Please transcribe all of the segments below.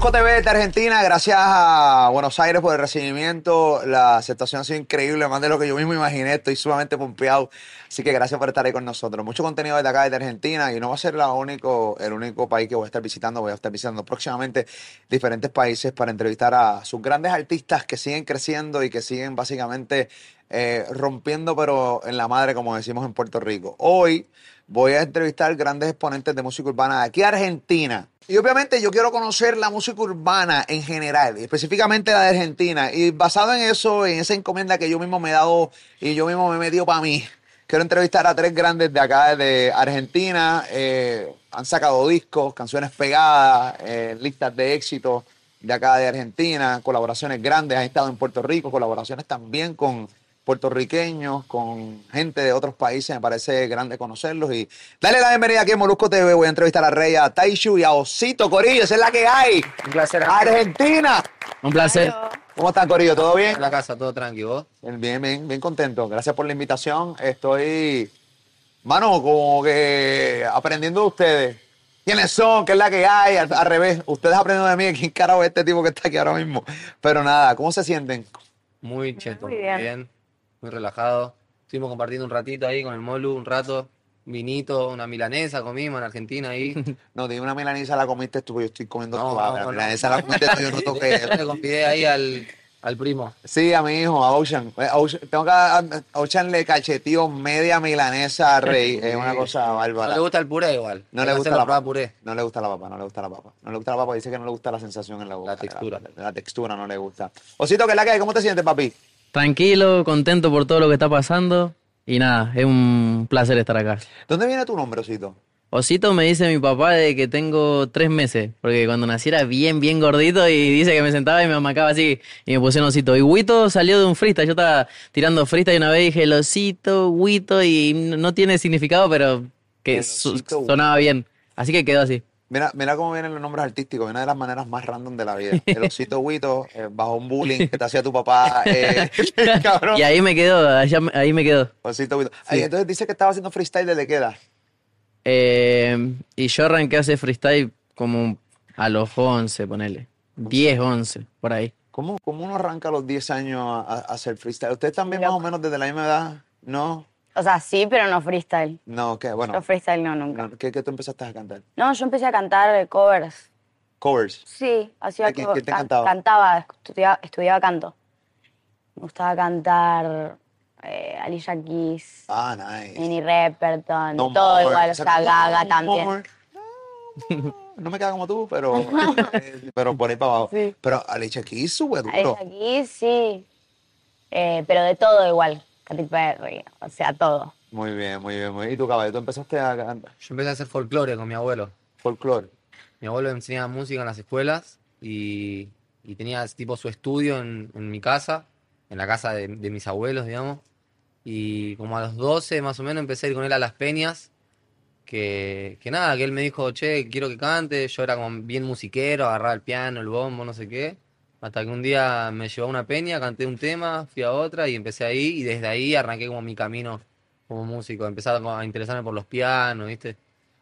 Molusco TV de Argentina, gracias a Buenos Aires por el recibimiento. La aceptación ha sido increíble, más de lo que yo mismo imaginé. Estoy sumamente pompeado. Así que gracias por estar ahí con nosotros. Mucho contenido desde acá, desde Argentina. Y no va a ser la único, el único país que voy a estar visitando. Voy a estar visitando próximamente diferentes países para entrevistar a sus grandes artistas que siguen creciendo y que siguen básicamente eh, rompiendo, pero en la madre, como decimos en Puerto Rico. Hoy voy a entrevistar grandes exponentes de música urbana de aquí a Argentina. Y obviamente yo quiero conocer la música urbana en general, específicamente la de Argentina. Y basado en eso, en esa encomienda que yo mismo me he dado y yo mismo me he metido para mí, quiero entrevistar a tres grandes de acá de Argentina. Eh, han sacado discos, canciones pegadas, eh, listas de éxito de acá de Argentina, colaboraciones grandes. Han estado en Puerto Rico, colaboraciones también con puertorriqueños, con gente de otros países. Me parece grande conocerlos. Y dale la bienvenida aquí en Molusco TV. Voy a entrevistar a Rey, a Taishu y a Osito Corillo. Esa es la que hay. Un placer. Argentina. Un placer. ¿Cómo están, Corillo? ¿Todo bien? En la casa, todo tranquilo. Bien, bien, bien contento. Gracias por la invitación. Estoy, mano, como que aprendiendo de ustedes. ¿Quiénes son? ¿Qué es la que hay? Al, al revés, ustedes aprendiendo de mí. ¿Quién carajo es este tipo que está aquí ahora mismo? Pero nada, ¿cómo se sienten? Muy cheto, Muy muy bien. bien. Muy relajado. Estuvimos compartiendo un ratito ahí con el Molu, un rato. Vinito, una milanesa comimos en Argentina ahí. No, di una milanesa la comiste tú, yo estoy comiendo No, no, la no. milanesa la comiste tú, yo no toqué. Le convidé ahí al, al primo. Sí, a mi hijo, a Ocean. Eh, Ocean- tengo que a Ocean le cachetío media milanesa a Rey. Es una cosa No bárbara. le gusta el puré igual. No le gusta la papa. puré. No le gusta la papa, no le gusta la papa. No le gusta la papa, dice que no le gusta la sensación en la boca. textura. La, la textura no le gusta. Osito, ¿qué es la que hay? ¿Cómo te sientes, papi? Tranquilo, contento por todo lo que está pasando. Y nada, es un placer estar acá. ¿Dónde viene tu nombre, Osito? Osito me dice mi papá de que tengo tres meses, porque cuando nací era bien, bien gordito y dice que me sentaba y me amacaba así y me pusieron osito. Y Huito salió de un freestyle, yo estaba tirando freestyle y una vez dije el osito, Huito y no tiene significado, pero que osito, sonaba bien. Así que quedó así. Mira, mira cómo vienen los nombres artísticos, una de las maneras más random de la vida. El osito Huito, eh, bajo un bullying que te hacía tu papá. Eh, cabrón. Y ahí me quedó, allá me- ahí me quedó. Osito Huito. Ay, entonces dice que estaba haciendo freestyle desde qué edad. Eh, y yo arranqué a hacer freestyle como a los 11, ponele. 10, 11, por ahí. ¿Cómo, cómo uno arranca a los 10 años a, a hacer freestyle? ¿Ustedes también más o menos desde la misma edad? ¿No? O sea, sí, pero no freestyle. No, ¿qué? Bueno, Yo freestyle no, nunca. no, ¿qué, qué tú empezaste a cantar? No, yo empecé a cantar covers. Covers. Sí, hacía ¿A quién- quién te can- cantaba? Cantaba, estudiaba, estudiaba canto. Me gustaba cantar eh, Alicia Keys, Ah, nice. Minnie Repperton, No todo more. igual, o sea, no Gaga también. more. No, no me queda como tú, pero, pero por ahí para abajo. Sí. Pero Alicia Keys sube duro. Alicia Keys, sí. Eh, pero de todo igual. Katy Perry, o sea, todo. Muy bien, muy bien, muy bien. ¿Y tú, caballo? ¿Tú empezaste a cantar Yo empecé a hacer folclore con mi abuelo. folclore? Mi abuelo enseñaba música en las escuelas y, y tenía tipo su estudio en, en mi casa, en la casa de, de mis abuelos, digamos. Y como a los 12 más o menos empecé a ir con él a las peñas, que, que nada, que él me dijo, che, quiero que cante. Yo era como bien musiquero, agarraba el piano, el bombo, no sé qué. Hasta que un día me llevó a una peña, canté un tema, fui a otra y empecé ahí. Y desde ahí arranqué como mi camino como músico. Empecé a, interesarme por los pianos, ¿viste?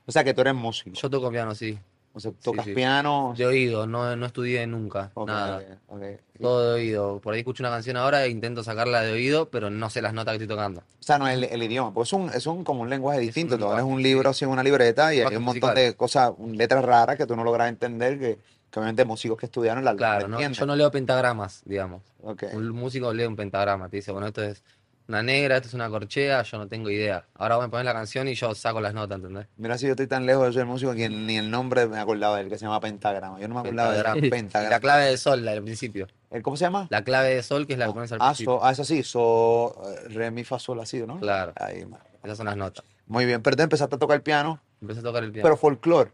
O sea, que tú eres músico. Yo toco piano, sí. O sea, tocas sí. piano. De oído, no, no estudié nunca, Ok, nada. ok, ok. Todo de oído. Por ahí escucho una canción ahora e intento sacarla de oído, pero no sé las notas que estoy tocando. O sea, no es el, el idioma, porque es un, es un, como un lenguaje distinto. un Tú abres lenguaje, un libro sin una libreta y hay Lenguaje un montón musical. de cosas, letras raras que tú no logras entender, que, que obviamente músicos que estudiaron la, la Claro, ¿no? yo no leo pentagramas, digamos. Ok. Un músico lee un pentagrama, te dice, bueno, esto es una negra, esto es una corchea, yo no tengo idea. Ahora voy a poner la canción y yo saco las notas, ¿entendés? Mira si yo estoy tan lejos de ser músico que ni el nombre me acordaba del que se llama pentagrama. Yo no me acordaba Pentagrama. Y pentagrama. la clave de sol, la del principio. ¿El ¿Cómo se llama? La clave de sol, que es la que pones al Ah, principio. so, ah, eso sí, so, eh, re, mi, fa, sol, así, ¿no? Claro. Ahí, Esas son las notas. Muy bien, pero tú empezaste a tocar el piano, Empecé a tocar el piano. pero folclore.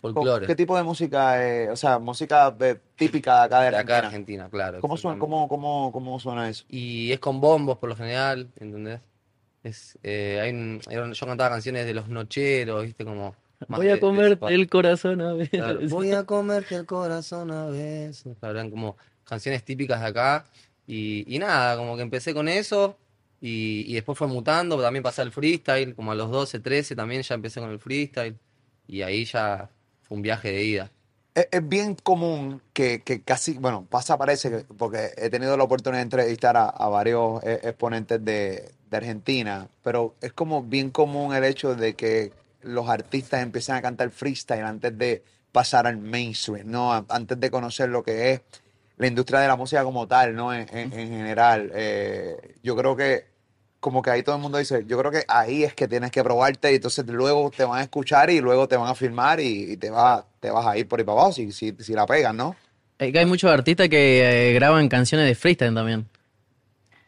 Folclore. ¿Qué tipo de música, eh, o sea, música eh, típica de acá de De acá de Argentina? Argentina, claro. ¿Cómo, suena, exactamente. cómo, cómo, ¿Cómo suena eso? Y es con bombos por lo general, ¿entendés? Es, eh, hay un- yo cantaba canciones de los nocheros, ¿viste? Como Voy a comerte el corazón a ver. Claro, Voy a comerte el corazón a veces. Claro, eran como canciones típicas de acá. Y, y nada, como que empecé con eso. Y, y después fue mutando. También pasé al freestyle. Como a los 12, 13 también ya empecé con el freestyle. Y ahí ya un viaje de ida. Es, bien común que, que casi, bueno, pasa, parece, que- porque he tenido la oportunidad de entrevistar a, varios eh, exponentes de, Argentina, pero es como bien común el hecho de que los artistas empiezan a cantar freestyle antes de pasar al mainstream, ¿no? Antes de conocer lo que es la industria de la música como tal, ¿no? En general. Eh, yo creo que como que ahí todo el mundo dice, yo creo que ahí es que tienes que probarte y entonces luego te van a escuchar y luego te van a filmar y, y te, vas, te vas a ir por ahí para abajo si, si, si la pegas, ¿no? Es que hay muchos artistas que eh, graban canciones de freestyle también.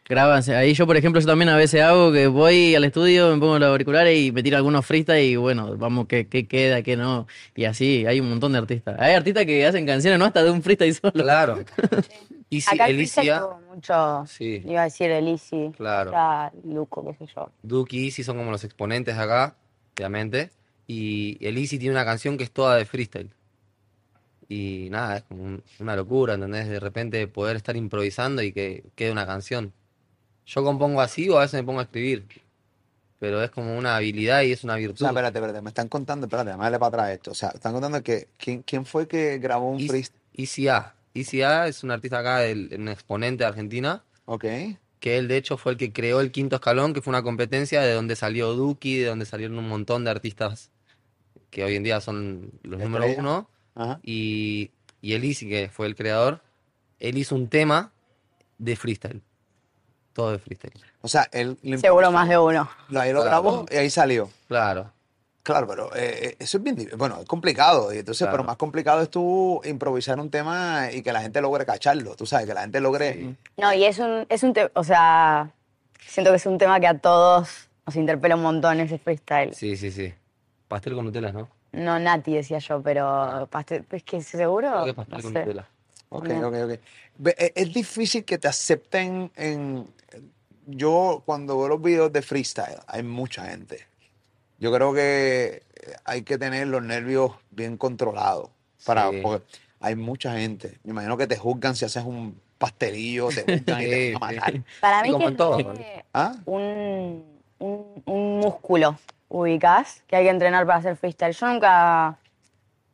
Graban, ahí yo por ejemplo, yo también a veces hago que voy al estudio, me pongo los auriculares y me tiro algunos freestyle y bueno, vamos, qué, qué queda, qué no. Y así, hay un montón de artistas. Hay artistas que hacen canciones, ¿no? Hasta de un freestyle solo. Claro. Y si Acá Elicia, tuvo mucho, Sí. iba a decir el Easy, Claro. ya Luco, qué sé yo. Duki y Easy son como los exponentes acá, obviamente. Y el Easy tiene una canción que es toda de freestyle. Y nada, es como un- una locura, ¿entendés? De repente poder estar improvisando y que quede una canción. Yo compongo así o a veces me pongo a escribir. Pero es como una habilidad y es una virtud. sea, espérate, espérate, me están contando, espérate, dale para atrás esto. O sea, están contando que quién, quién fue que grabó un Easy- freestyle. Easy A. Easy A es un artista acá, del- un exponente de Argentina. Ok. que él de hecho fue el que creó el quinto escalón, que fue una competencia de donde salió Duki, de donde salieron un montón de artistas que hoy en día son los número uno, Ajá. y, y el Easy, que fue el creador, él hizo un tema de freestyle, todo de freestyle. O sea, él Seguro más de uno. Ahí lo Claro. grabó y ahí salió. Claro, Claro, pero eh, eh, eso es bien, bueno, es complicado. Y entonces, pero Claro. más complicado es tú improvisar un tema y que la gente logre cacharlo. Tú sabes, que la gente logre. No, y es un, es un tema, o sea, siento que es un tema que a todos nos interpela un montón ese freestyle. sí, sí, sí. Pastel con Nutella, ¿no? No Nati decía yo, pero pastel, es que seguro, Creo que es pastel no con sé. Nutella. Ok, ok, ok. E- Es difícil que te acepten en... Yo cuando veo los videos de freestyle, hay mucha gente. Yo creo que hay que tener los nervios bien controlados. Para, Sí. porque hay mucha gente. Me imagino que te juzgan si haces un pastelillo, te juzgan y te van a matar. Para mí que. ¿Ah? un, un, un músculo, ubicás, que hay que entrenar para hacer freestyle. Yo nunca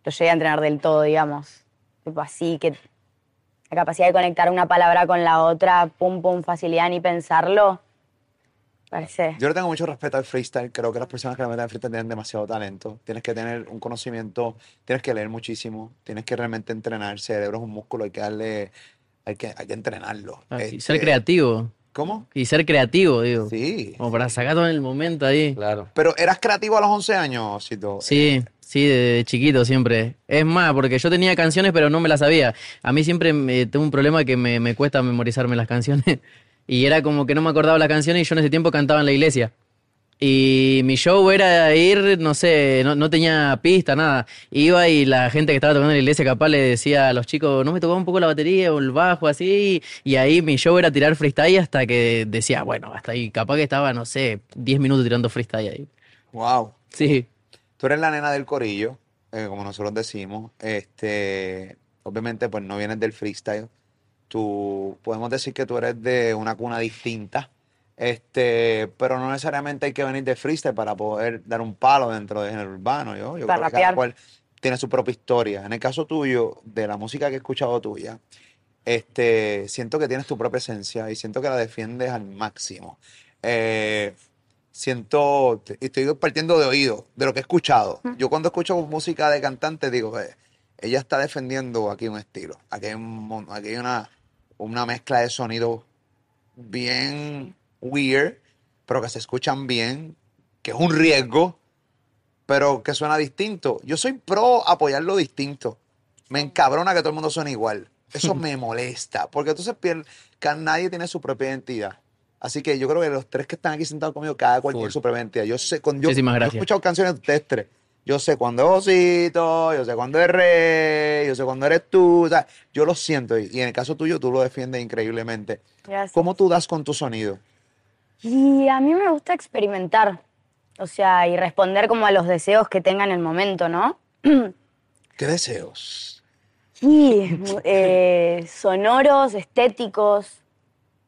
lo llegué a entrenar del todo, digamos. Tipo así, que la capacidad de conectar una palabra con la otra, pum, pum, facilidad ni pensarlo, parece. Yo le tengo mucho respeto al freestyle. Creo que las personas que le meten al freestyle tienen demasiado talento. Tienes que tener un conocimiento, tienes que leer muchísimo, tienes que realmente entrenar. El cerebro es un músculo, hay que darle, hay que, hay que entrenarlo. Ah, y Este, ser creativo. ¿Cómo? Y ser creativo, digo. Sí. Como para sacar todo en el momento ahí. Claro. Pero eras creativo a los 11 años, Cito. Sí, sí, de chiquito siempre. Es más, porque yo tenía canciones pero no me las sabía. A mí siempre me, tengo un problema que me, me cuesta memorizarme las canciones. Y era como que no me acordaba las canciones y yo en ese tiempo cantaba en la iglesia. Y mi show era ir, no sé, no, no tenía pista, nada. Iba y la gente que estaba tocando en la iglesia capaz le decía a los chicos, no me tocaba un poco la batería o el bajo, así. Y ahí mi show era tirar freestyle hasta que decía, bueno, hasta ahí. Capaz que estaba, no sé, 10 minutos tirando freestyle ahí. Wow. Sí. Tú eres la nena del corillo, eh, como nosotros decimos. Este, obviamente, pues no vienes del freestyle. Tú, podemos decir que tú eres de una cuna distinta. Este, pero no necesariamente hay que venir de freestyle para poder dar un palo dentro del género urbano. Yo, yo Para creo que cada cual tiene su propia historia. En el caso tuyo, de la música que he escuchado tuya, este, siento que tienes tu propia esencia y siento que la defiendes al máximo. Eh, siento, y estoy partiendo de oído, de lo que he escuchado. Yo cuando escucho música de cantante digo, eh, ella está defendiendo aquí un estilo. Aquí hay, un aquí hay una, una mezcla de sonidos bien weird, pero que se escuchan bien, que es un riesgo, pero que suena distinto. Yo soy pro apoyar lo distinto. Me encabrona que todo el mundo suene igual. Eso me molesta, porque entonces pier- que nadie tiene su propia identidad. Así que yo creo que los tres que están aquí sentados conmigo, cada cual tiene su propia identidad. Yo sé, cuando yo, he escuchado canciones de ustedes tres. Yo sé cuándo es Osito, yo sé cuándo es Rey, yo sé cuándo eres tú. O sea, yo lo siento. Y, y en el caso tuyo, tú lo defiendes increíblemente. Gracias. ¿Cómo tú das con tu sonido? Y a mí me gusta experimentar, o sea, y responder como a los deseos que tenga en el momento, ¿no? ¿Qué deseos? Y eh, sonoros, estéticos.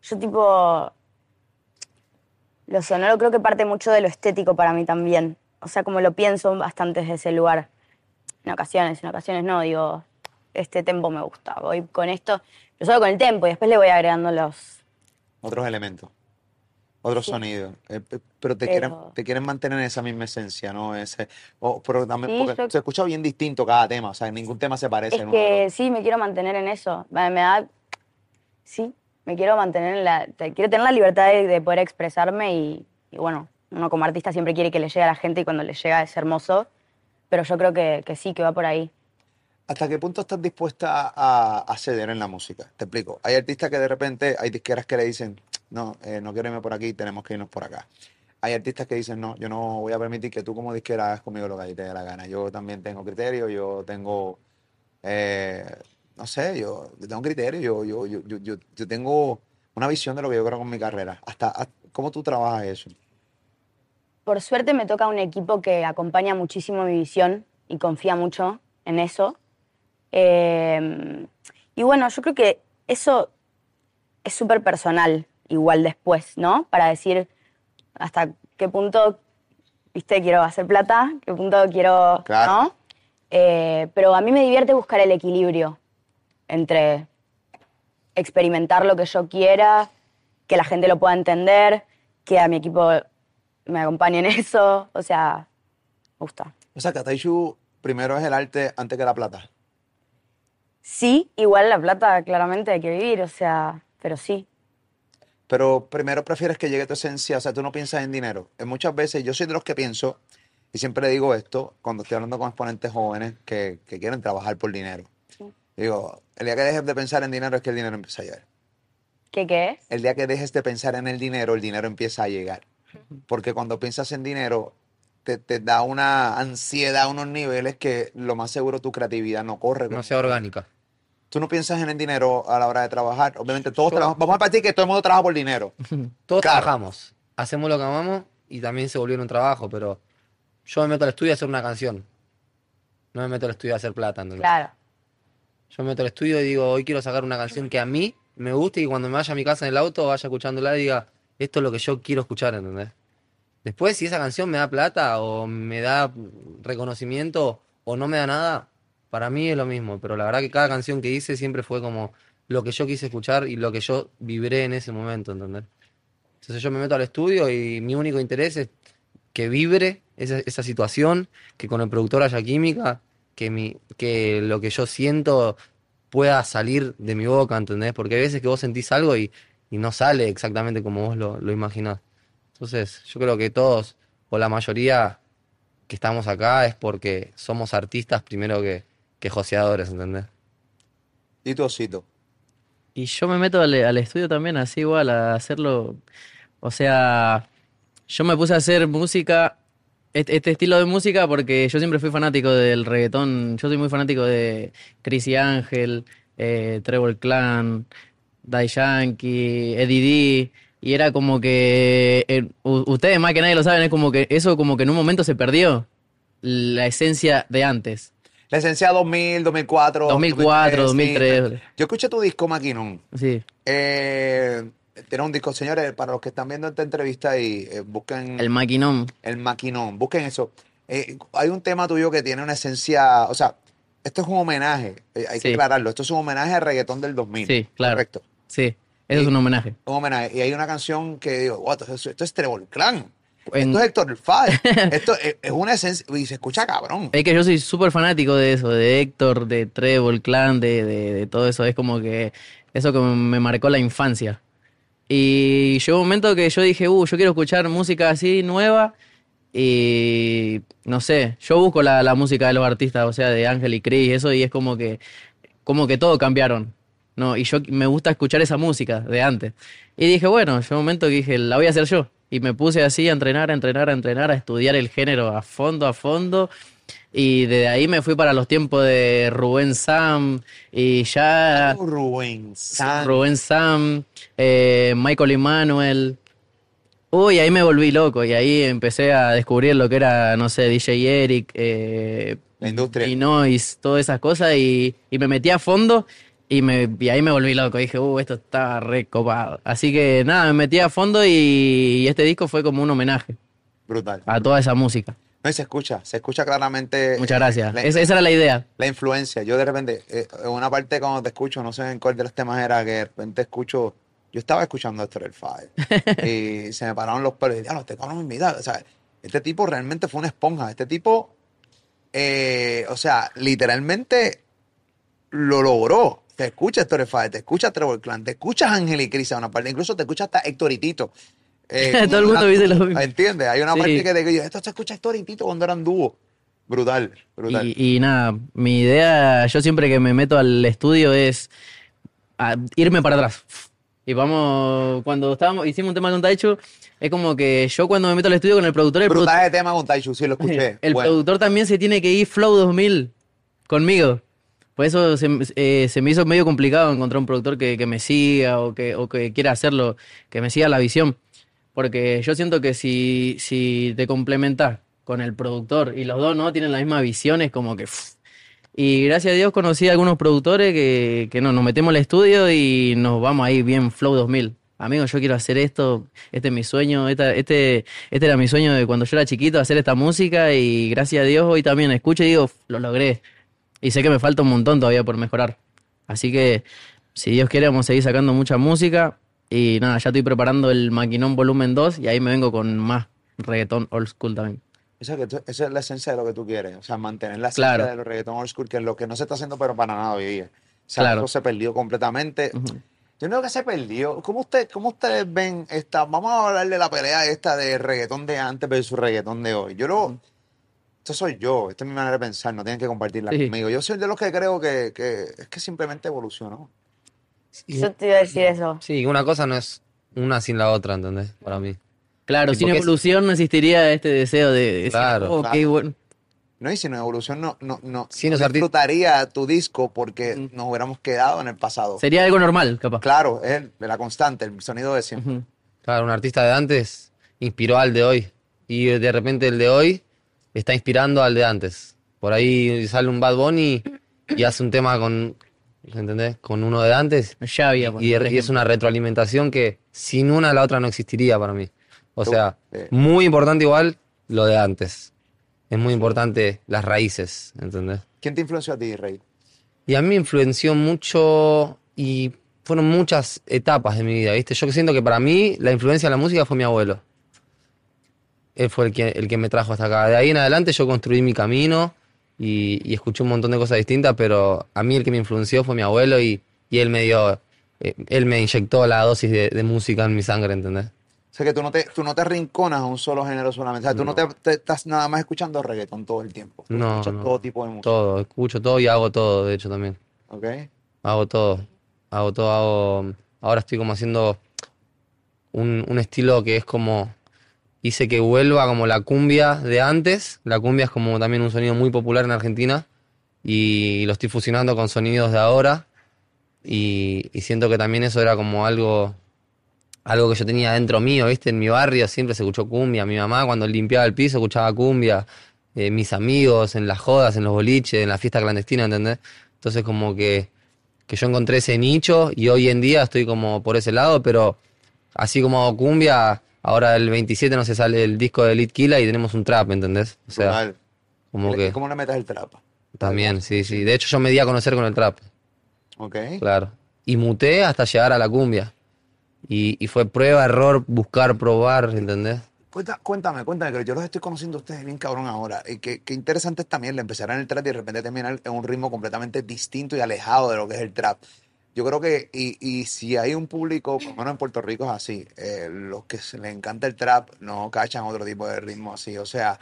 Yo tipo... Lo sonoro creo que parte mucho de lo estético para mí también. O sea, como lo pienso bastante desde ese lugar. En ocasiones, en ocasiones no, digo, este tempo me gusta, voy con esto, yo solo con el tempo y después le voy agregando los... Otros elementos, otros sonidos. Eh, pe- pero te, Pero- Quieren, te quieren mantener en esa misma esencia, ¿no? Ese, o- pero también Sí, porque yo- se escucha bien distinto cada tema, o sea, ningún tema se parece. Es ¿no? que sí, me quiero mantener en eso. Me, da. Sí, me quiero mantener en la. Quiero tener la libertad de, de poder expresarme y, y bueno, uno como artista siempre quiere que le llegue a la gente y cuando le llega es hermoso. Pero yo creo que, que sí, que va por ahí. ¿Hasta qué punto estás dispuesta a, a ceder en la música? Te explico. Hay artistas que de repente, hay disqueras que le dicen, no, eh, no quiero irme por aquí, tenemos que irnos por acá. Hay artistas que dicen, no, yo no voy a permitir que tú como disquera hagas conmigo lo que a ti te dé la gana. Yo también tengo criterio, yo tengo, eh, no sé, yo, yo tengo criterio, yo, yo, yo, yo, yo, tengo una visión de lo que yo quiero con mi carrera. Hasta- ¿Cómo tú trabajas eso? Por suerte me toca un equipo que acompaña muchísimo mi visión y confía mucho en eso. Eh, y bueno, yo creo que eso es súper personal, igual después, ¿no? Para decir hasta qué punto, viste, quiero hacer plata, qué punto quiero, Claro. ¿no? Eh, pero a mí me divierte buscar el equilibrio entre experimentar lo que yo quiera, que la gente lo pueda entender, que a mi equipo me acompañe en eso, o sea, me gusta. O sea, que Taishu primero es el arte antes que la plata. Sí, igual la plata claramente hay que vivir, o sea, pero sí. Pero primero prefieres que llegue tu esencia, o sea, tú no piensas en dinero. En muchas veces yo soy de los que pienso, y siempre digo esto cuando estoy hablando con exponentes jóvenes que, que quieren trabajar por dinero. Digo, el día que dejes de pensar en dinero es que el dinero empieza a llegar. ¿Qué qué es? El día que dejes de pensar en el dinero, el dinero empieza a llegar. Porque cuando piensas en dinero, te, te da una ansiedad, unos niveles que lo más seguro tu creatividad no corre. No sea orgánica. Tú no piensas en el dinero a la hora de trabajar. Obviamente todos trabajamos. Vamos a partir que todo el mundo trabaja por dinero. Todos Claro. trabajamos, hacemos lo que amamos y también se volvió un trabajo, pero yo me meto al estudio a hacer una canción. No me meto al estudio a hacer plata, ¿entendés? Claro. Yo me meto al estudio y digo, hoy quiero sacar una canción que a mí me guste y cuando me vaya a mi casa en el auto vaya escuchándola y diga, esto es lo que yo quiero escuchar, ¿entendés? Después, si esa canción me da plata o me da reconocimiento o no me da nada, para mí es lo mismo. Pero la verdad que cada canción que hice siempre fue como lo que yo quise escuchar y lo que yo vibré en ese momento, ¿entendés? Entonces yo me meto al estudio y mi único interés es que vibre esa, situación, que con el productor haya química, que, mi, que lo que yo siento pueda salir de mi boca, ¿entendés? Porque hay veces que vos sentís algo y, y no sale exactamente como vos lo, lo imaginás. Entonces yo creo que todos, o la mayoría que estamos acá, es porque somos artistas primero que, que joseadores, ¿entendés? Y tu osito. Y yo me meto al, al estudio también así igual, a hacerlo. O sea, yo me puse a hacer música, este, este estilo de música, porque yo siempre fui fanático del reggaetón. Yo soy muy fanático de Chris y Ángel, eh, Trevor Clan, Dai Yankee, Eddie D. Y era como que. eh, ustedes más que nadie lo saben, es como que eso, como que en un momento se perdió la esencia de antes. La esencia 2000, 2004. 2004, 2003, sí. 2003. Yo escuché tu disco Maquinón. Sí. Eh, tiene un disco, señores, para los que están viendo esta entrevista y eh, busquen El maquinón. el Maquinón, busquen eso. Eh, hay un tema tuyo que tiene una esencia, o sea, esto es un homenaje, eh, hay que aclararlo, esto es un homenaje al reggaetón del 2000. Sí, claro. Correcto. Sí, eso es un homenaje. Un homenaje. Y hay una canción que digo, "Wow, esto, es- esto es Trevor Clan. En- Esto es Héctor Fader. esto es, es una esencia, y se escucha cabrón. Es que yo soy súper fanático de eso, de Héctor, de Trevor, Clan, de, de, de todo eso. Es como que eso que me marcó la infancia. Y llegó un momento que yo dije, uh, yo quiero escuchar música así nueva. Y no sé, yo busco la, la música de los artistas, o sea, de Ángel y Chris, eso, y es como que, como que todo cambiaron. No, y yo me gusta escuchar esa música de antes. Y dije, bueno, llegó un momento que dije, la voy a hacer yo. Y me puse así a entrenar, a entrenar, a entrenar, a estudiar el género a fondo, a fondo. Y desde ahí me fui para los tiempos de Rubén Sam y ya Oh, Rubén San. Rubén Sam, eh, Michael Emanuel. Uy, ahí me volví loco y ahí empecé a descubrir lo que era, no sé, DJ Eric, eh, La industria. y Noise, todas esas cosas y, y me metí a fondo y, me, y ahí me volví loco. Dije, uh, esto está re copado. Así que nada, me metí a fondo y, y este disco fue como un homenaje Brutal. a toda esa música. No, y se escucha, se escucha claramente. Muchas gracias. La, Esa, esa era la idea. la influencia. Yo de repente, eh, en una parte cuando te escucho, no sé en cuál de los temas era, que de repente escucho. Yo estaba escuchando esto el Fire y se me pararon los pelos y dije, no, este cabrón me invita". O sea, este tipo realmente fue una esponja. Este tipo, eh, o sea, literalmente lo logró. Te escucha Héctor Fire, te escucha Trevor Clan, te escuchas Ángel y Cris a una parte, incluso te escucha hasta Héctor y Tito. Eh, Todo el mundo dice lo mismo. ¿Entiendes? Hay una Sí. parte que te digo, esto se escucha Héctor y Tito cuando eran dúo. Brutal, brutal. Y, y nada, mi idea, yo siempre que me meto al estudio es a irme para atrás. Y vamos, cuando estábamos, hicimos un tema con Taichu, es como que yo cuando me meto al estudio con el productor, el, produ- Brutal de tema con Taichu, sí lo escuché. el Bueno, productor también se tiene que ir Flow 2000 conmigo. Por eso se, eh, se me hizo medio complicado encontrar un productor que, que me siga o que, o que quiera hacerlo, que me siga la visión. Porque yo siento que si, si te complementas con el productor y los dos no tienen la misma visión, es como que... Y gracias a Dios conocí a algunos productores que, que no, nos metemos al estudio y nos vamos ahí bien Flow 2000. Amigos, yo quiero hacer esto, este es mi sueño, esta- este, este era mi sueño de cuando yo era chiquito, hacer esta música y gracias a Dios hoy también escucho y digo, "Uf, lo logré. Y sé que me falta un montón todavía por mejorar. Así que, si Dios quiere, vamos a seguir sacando mucha música. Y nada, ya estoy preparando el Maquinón Volumen 2 y ahí me vengo con más reggaetón old school también. Esa, es la esencia de lo que tú quieres. O sea, mantener la esencia Claro. de los reggaetón old school, que es lo que no se está haciendo, pero para nada hoy día. O sea, Claro. eso se perdió completamente. Yo no creo que se perdió. ¿Cómo, usted, ¿Cómo ustedes ven esta? Vamos a hablar de la pelea esta de reggaetón de antes versus reggaetón de hoy. Yo lo. Esto soy yo, esta es mi manera de pensar, no tienen que compartirla Sí. conmigo. Yo soy de los que creo que, que es que simplemente evolucionó. Yo te iba a decir eso. Sí, una cosa no es una sin la otra, ¿entendés? Para mí. Claro, sin porque es- evolución no existiría este deseo de, de decir, Claro. "Oh, qué Claro. bueno". No, y sin evolución no, no, no, Sí, no disfrutaría tu disco porque Mm. nos hubiéramos quedado en el pasado. Sería algo normal, capaz. Claro, es la constante, el sonido de siempre. Ujú. Claro, un artista de antes inspiró al de hoy. Y de repente el de hoy está inspirando al de antes. Por ahí sale un Bad Bunny y hace un tema con, ¿entendés? Con uno de antes. Ya había. Y, y es una retroalimentación que sin una la otra no existiría para mí. O sea, Eh. muy importante igual lo de antes. Es muy importante las raíces, ¿entendés? ¿Quién te influenció a ti, Rey? Y a mí me influenció mucho y fueron muchas etapas de mi vida, ¿viste? Yo siento que para mí la influencia de la música fue mi abuelo. Él fue el que, el que me trajo hasta acá. De ahí en adelante yo construí mi camino y, y escuché un montón de cosas distintas, pero a mí el que me influenció fue mi abuelo y, y él me dio, eh, él me inyectó la dosis de, de música en mi sangre, ¿entendés? O sea, que tú no te, tú no te rinconas a un solo género solamente. O sea, tú no, te, te estás nada más escuchando reggaetón todo el tiempo. Tú No, escuchas no. todo tipo de música. Todo, escucho todo y hago todo, de hecho también. ¿Ok? Hago todo. Hago todo, hago. Ahora estoy como haciendo un, un estilo que es como. Hice que vuelva como la cumbia de antes. La cumbia es como también un sonido muy popular en Argentina. Y lo estoy fusionando con sonidos de ahora. Y, y siento que también eso era como algo. Algo que yo tenía dentro mío, ¿viste? En mi barrio siempre se escuchó cumbia. Mi mamá cuando limpiaba el piso escuchaba cumbia. Eh, mis amigos en las jodas, en los boliches, en la fiesta clandestina, ¿entendés? Entonces como que que yo encontré ese nicho y hoy en día estoy como por ese lado, pero así como hago cumbia, ahora el 27 no se sale el disco de Elite Killa y tenemos un trap, ¿entendés? O sea, como ¿Y que ¿Cómo le metes el trap? también, sí, sí. De hecho yo me di a conocer con el trap, ¿Ok? claro. Y muté hasta llegar a la cumbia. Y, y fue prueba, error, buscar, probar, ¿entendés? Cuéntame, cuéntame, que yo los estoy conociendo a ustedes bien cabrón ahora. Y qué, qué interesante es también el empezar en el trap y de repente terminar en un ritmo completamente distinto y alejado de lo que es el trap. Yo creo que, y, y si hay un público, por lo menos en Puerto Rico es así, eh, los que se les encanta el trap no cachan otro tipo de ritmo así. O sea,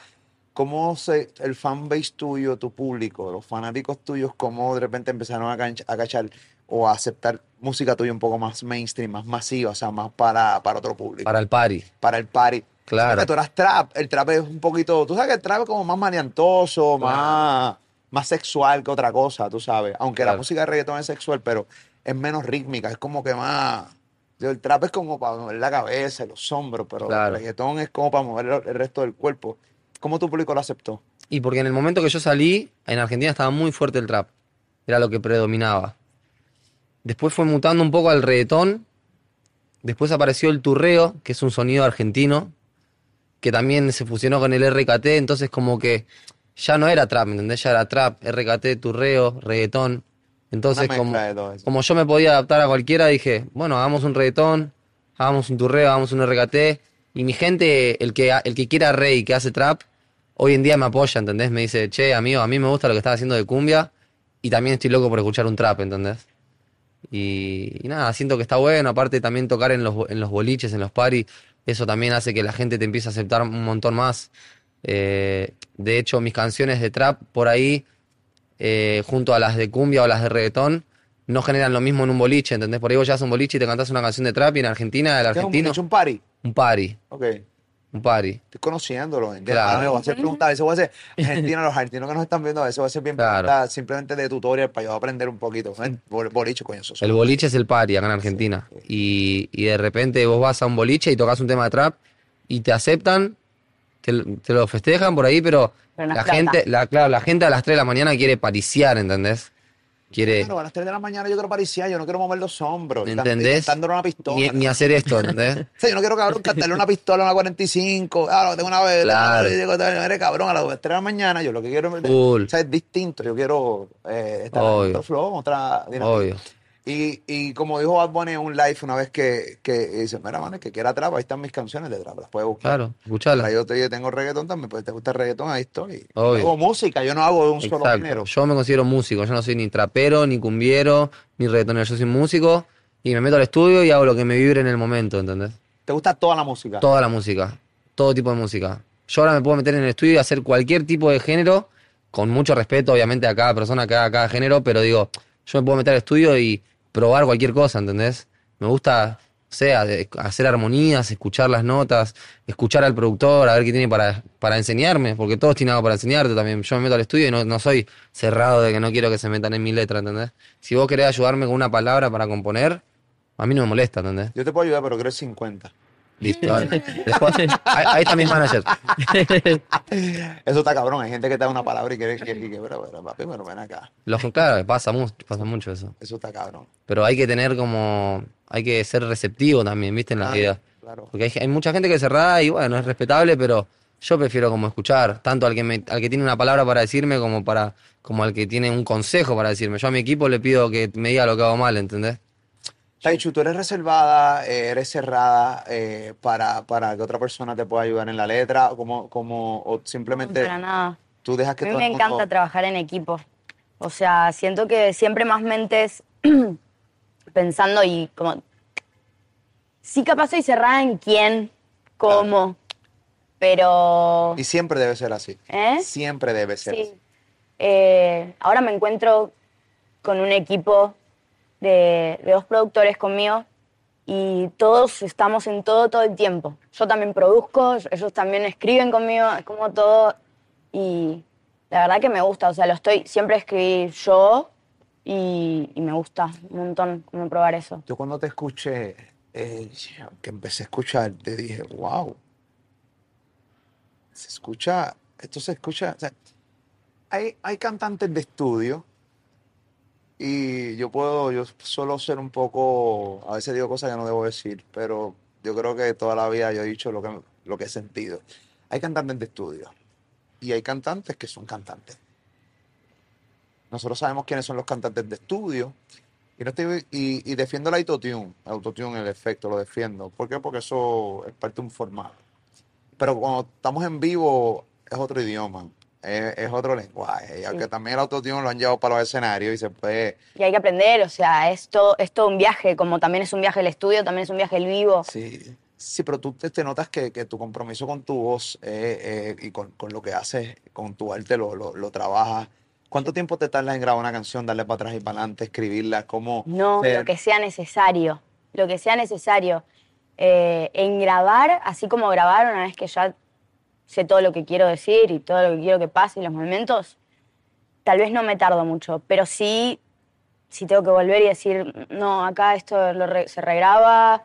¿cómo se, el fanbase tuyo, tu público, los fanáticos tuyos, cómo de repente empezaron a, canch- a cachar o a aceptar música tuya un poco más mainstream, más masiva, o sea, más para, para otro público? Para el party. para el party. Claro. Porque tú eras trap, el trap es un poquito, tú sabes que el trap es como más maniantoso, más, más sexual que otra cosa, tú sabes. Aunque la Claro. música de reggaetón es sexual, pero es menos rítmica, es como que más... El trap es como para mover la cabeza, los hombros, pero Claro. el reggaetón es como para mover el resto del cuerpo. ¿Cómo tu público lo aceptó? Y porque en el momento que yo salí, en Argentina estaba muy fuerte el trap. Era lo que predominaba. Después fue mutando un poco al reggaetón. Después apareció el turreo, que es un sonido argentino. que también se fusionó con el RKT, entonces como que ya no era trap, ¿me entendés? Ya era trap, RKT, turreo, reggaetón. Entonces, como, como yo me podía adaptar a cualquiera, dije, bueno, hagamos un reggaetón, hagamos un turreo, hagamos un RKT. Y mi gente, el que, el que quiera rey, que hace trap, hoy en día me apoya, ¿entendés? Me dice, che, amigo, a mí me gusta lo que estás haciendo de cumbia y también estoy loco por escuchar un trap, ¿entendés? Y, y nada, siento que está bueno, aparte también tocar en los, en los boliches, en los paris, eso también hace que la gente te empiece a aceptar un montón más. Eh, de hecho, mis canciones de trap por ahí, eh, junto a las de cumbia o las de reggaetón, no generan lo mismo en un boliche, ¿entendés? Por ahí vos llegas a un boliche y te cantás una canción de trap y en Argentina, el ¿Qué es un, argentino, es un party? un party, Ok. Un party. Estoy conociéndolo. Claro. Ahora me voy a hacer preguntas. A veces voy a hacer argentinos, los argentinos que nos están viendo, a veces voy a hacer bien Claro. preguntas simplemente de tutorial para yo aprender un poquito. Bol- Boliche, coño, eso. El boliche es el party acá en Argentina. Y, y de repente vos vas a un boliche y tocas un tema de trap y te aceptan, te, te lo festejan por ahí, pero, Pero no la gente, la, claro, la gente a las 3 de la mañana quiere pariciar, ¿entendés? Quiere Claro, a las 3 de la mañana yo quiero pariciar, yo no quiero mover los hombros. ¿Entendés? Cantándole una pistola. ni, ni hacer esto, ¿entendés? O sea, yo no quiero, cabrón, cantarle una pistola a una 45. Claro, tengo una vez. Claro. Y digo, eres cabrón, a las 3 de la mañana. Yo lo que quiero es. Full. O sea, es distinto. Yo quiero eh, estar en Obvio. otro flow, otra dinámica. Obvio. Y, y como dijo Bad Bunny en un live una vez que, que dice: Mira, man, el que quiera trap, ahí están mis canciones de trap, las puedes buscar. Claro, escuchala. Ahora yo te- tengo reggaetón también, pues te gusta el reggaetón, ahí estoy. Obvio. Hago música, yo no hago de un solo género. Yo me considero músico, yo no soy ni trapero, ni cumbiero, ni reggaetonero, yo soy músico y me meto al estudio y hago lo que me vibre en el momento, ¿entendés? ¿Te gusta toda la música? Toda la música, todo tipo de música. Yo ahora me puedo meter en el estudio y hacer cualquier tipo de género, con mucho respeto, obviamente, a cada persona, a cada, a cada género, pero digo, yo me puedo meter al estudio y probar cualquier cosa, ¿entendés? Me gusta, sea, hacer armonías, escuchar las notas, escuchar al productor, a ver qué tiene para, para enseñarme, porque todos tienen algo para enseñarte también. Yo me meto al estudio y no, no soy cerrado de que no quiero que se metan en mi letra, ¿entendés? Si vos querés ayudarme con una palabra para componer, a mí no me molesta, ¿entendés? Yo te puedo ayudar, pero quiero 50. Listo. Después- ahí, ahí está mi manager. Eso está cabrón. Hay gente que te da una palabra y quiere que, que- pero, pero, papi, pero ven acá. Los, claro, pasa mucho, pasa mucho eso. Eso está cabrón. Pero hay que tener como, hay que ser receptivo también, ¿viste? En la Claro, vida. Claro. Porque hay, hay mucha gente que es cerrada y bueno, es respetable, pero yo prefiero como escuchar, tanto al que me, al que tiene una palabra para decirme como para, como al que tiene un consejo para decirme. Yo a mi equipo le pido que me diga lo que hago mal, ¿entendés? Taichu, tú eres reservada, eh, eres cerrada eh, para, para que otra persona te pueda ayudar en la letra, como, como, o simplemente Para nada. tú dejas que A mí me el mundo- encanta trabajar en equipo. O sea, siento que siempre más mentes pensando y como... Sí, capaz soy cerrada en quién, cómo, pero... Y siempre debe ser así. ¿Eh? Siempre debe ser Sí. así. Eh, ahora me encuentro con un equipo de, de dos productores conmigo y todos estamos en todo todo el tiempo. Yo también produzco, ellos también escriben conmigo, es como todo y la verdad que me gusta, o sea, lo estoy, siempre escribí yo y, y me gusta un montón como probar eso. Yo cuando te escuché, eh, que empecé a escuchar, te dije, wow. Se escucha, esto se escucha. o sea, hay, hay cantantes de estudio y yo puedo, yo suelo ser un poco, a veces digo cosas que no debo decir, pero yo creo que toda la vida yo he dicho lo que, lo que he sentido. Hay cantantes de estudio y hay cantantes que son cantantes. Nosotros sabemos quiénes son los cantantes de estudio y, no estoy, y, y defiendo el autotune, el autotune, el efecto, lo defiendo. ¿Por qué? Porque eso es parte de un formato. Pero cuando estamos en vivo es otro idioma, es, es otro lenguaje. Y aunque también el autotune lo han llevado para los escenarios y se puede... Y hay que aprender, o sea, es todo, es todo un viaje, como también es un viaje el estudio, también es un viaje el vivo. Sí, sí, pero tú te, te notas que, que tu compromiso con tu voz eh, eh, y con, con lo que haces, con tu arte, lo, lo, lo trabajas. ¿Cuánto tiempo te tardas en grabar una canción, darle para atrás y para adelante, escribirla? ¿Cómo? No, Eh, lo que sea necesario, lo que sea necesario. Eh, en grabar, así como grabar una vez que ya sé todo lo que quiero decir y todo lo que quiero que pase y los momentos, tal vez no me tardo mucho, pero sí, sí tengo que volver y decir, no, acá esto lo re- se regraba,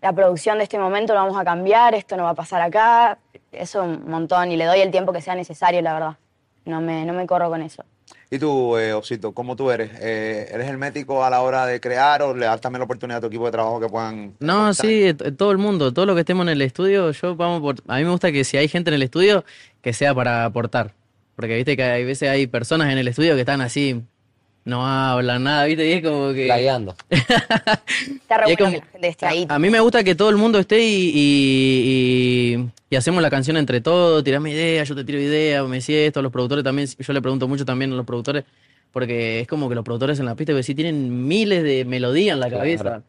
la producción de este momento lo vamos a cambiar, esto no va a pasar acá, eso un montón y le doy el tiempo que sea necesario, la verdad. no me, no me corro con eso. ¿Y tú, eh, Osito, cómo tú eres? Eh, ¿Eres hermético a la hora de crear o le das también la oportunidad a tu equipo de trabajo que puedan... No, aportar? sí, t- todo el mundo, todo lo que estemos en el estudio, yo vamos por, a mí me gusta que si hay gente en el estudio, que sea para aportar. Porque viste que hay veces hay personas en el estudio que están así, no hablan nada, viste, y es como que... Lagueando. Está re bueno como- que. A mí me gusta que todo el mundo esté y, y, y- y hacemos la canción entre todos, tirame ideas, yo te tiro ideas, me decís esto, los productores también, yo le pregunto mucho también a los productores, porque es como que los productores en la pista, porque sí tienen miles de melodías en la Claro. cabeza.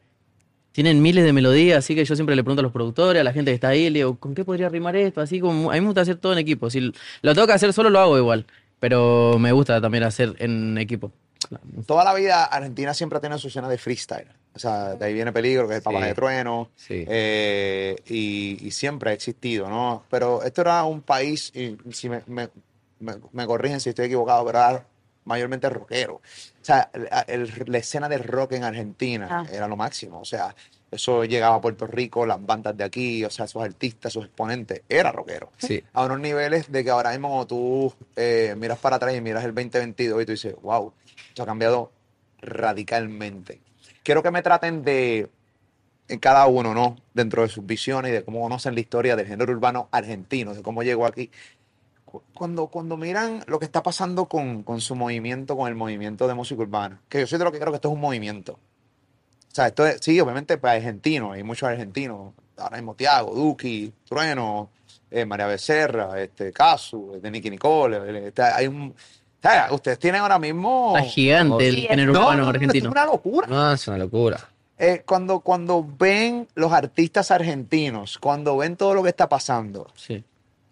Tienen miles de melodías, así que yo siempre le pregunto a los productores, a la gente que está ahí, le digo, ¿con qué podría rimar esto? Así como, a mí me gusta hacer todo en equipo. Si lo tengo que hacer solo, lo hago igual. Pero me gusta también hacer en equipo. Toda la vida Argentina siempre ha tenido su escena de freestyle. O sea, de ahí viene Peligro, que es el papá Sí. de Trueno. Sí. eh, y, y siempre ha existido, ¿no? Pero esto era un país, y si me, me, me- me corrigen si estoy equivocado, pero era mayormente rockero. O sea, el- el- la escena de rock en Argentina Ah. era lo máximo. O sea, eso llegaba a Puerto Rico, las bandas de aquí, o sea, esos artistas, esos exponentes, era rockero. Sí. A unos niveles de que ahora mismo cuando tú eh, miras para atrás y miras el 2022 y tú dices, wow, esto ha cambiado radicalmente. Quiero que me traten de, cada uno, ¿no? Dentro de sus visiones y de cómo conocen la historia del género urbano argentino, de cómo llegó aquí. Cu- Cuando, cuando miran lo que está pasando con, con su movimiento, con el movimiento de música urbana, que yo soy de lo que creo que esto es un movimiento. O sea, esto es, sí, obviamente para argentinos, hay muchos argentinos, ahora mismo Tiago, Duki, Trueno, eh, María Becerra, este, Casu, de Nicky Nicole, eh, está- hay un, o sea, ustedes tienen ahora mismo... Está gigante el género No, urbano no, no, argentino. Es una locura. No, es una locura. Eh, cuando, cuando ven los artistas argentinos, cuando ven todo lo que está pasando, Sí.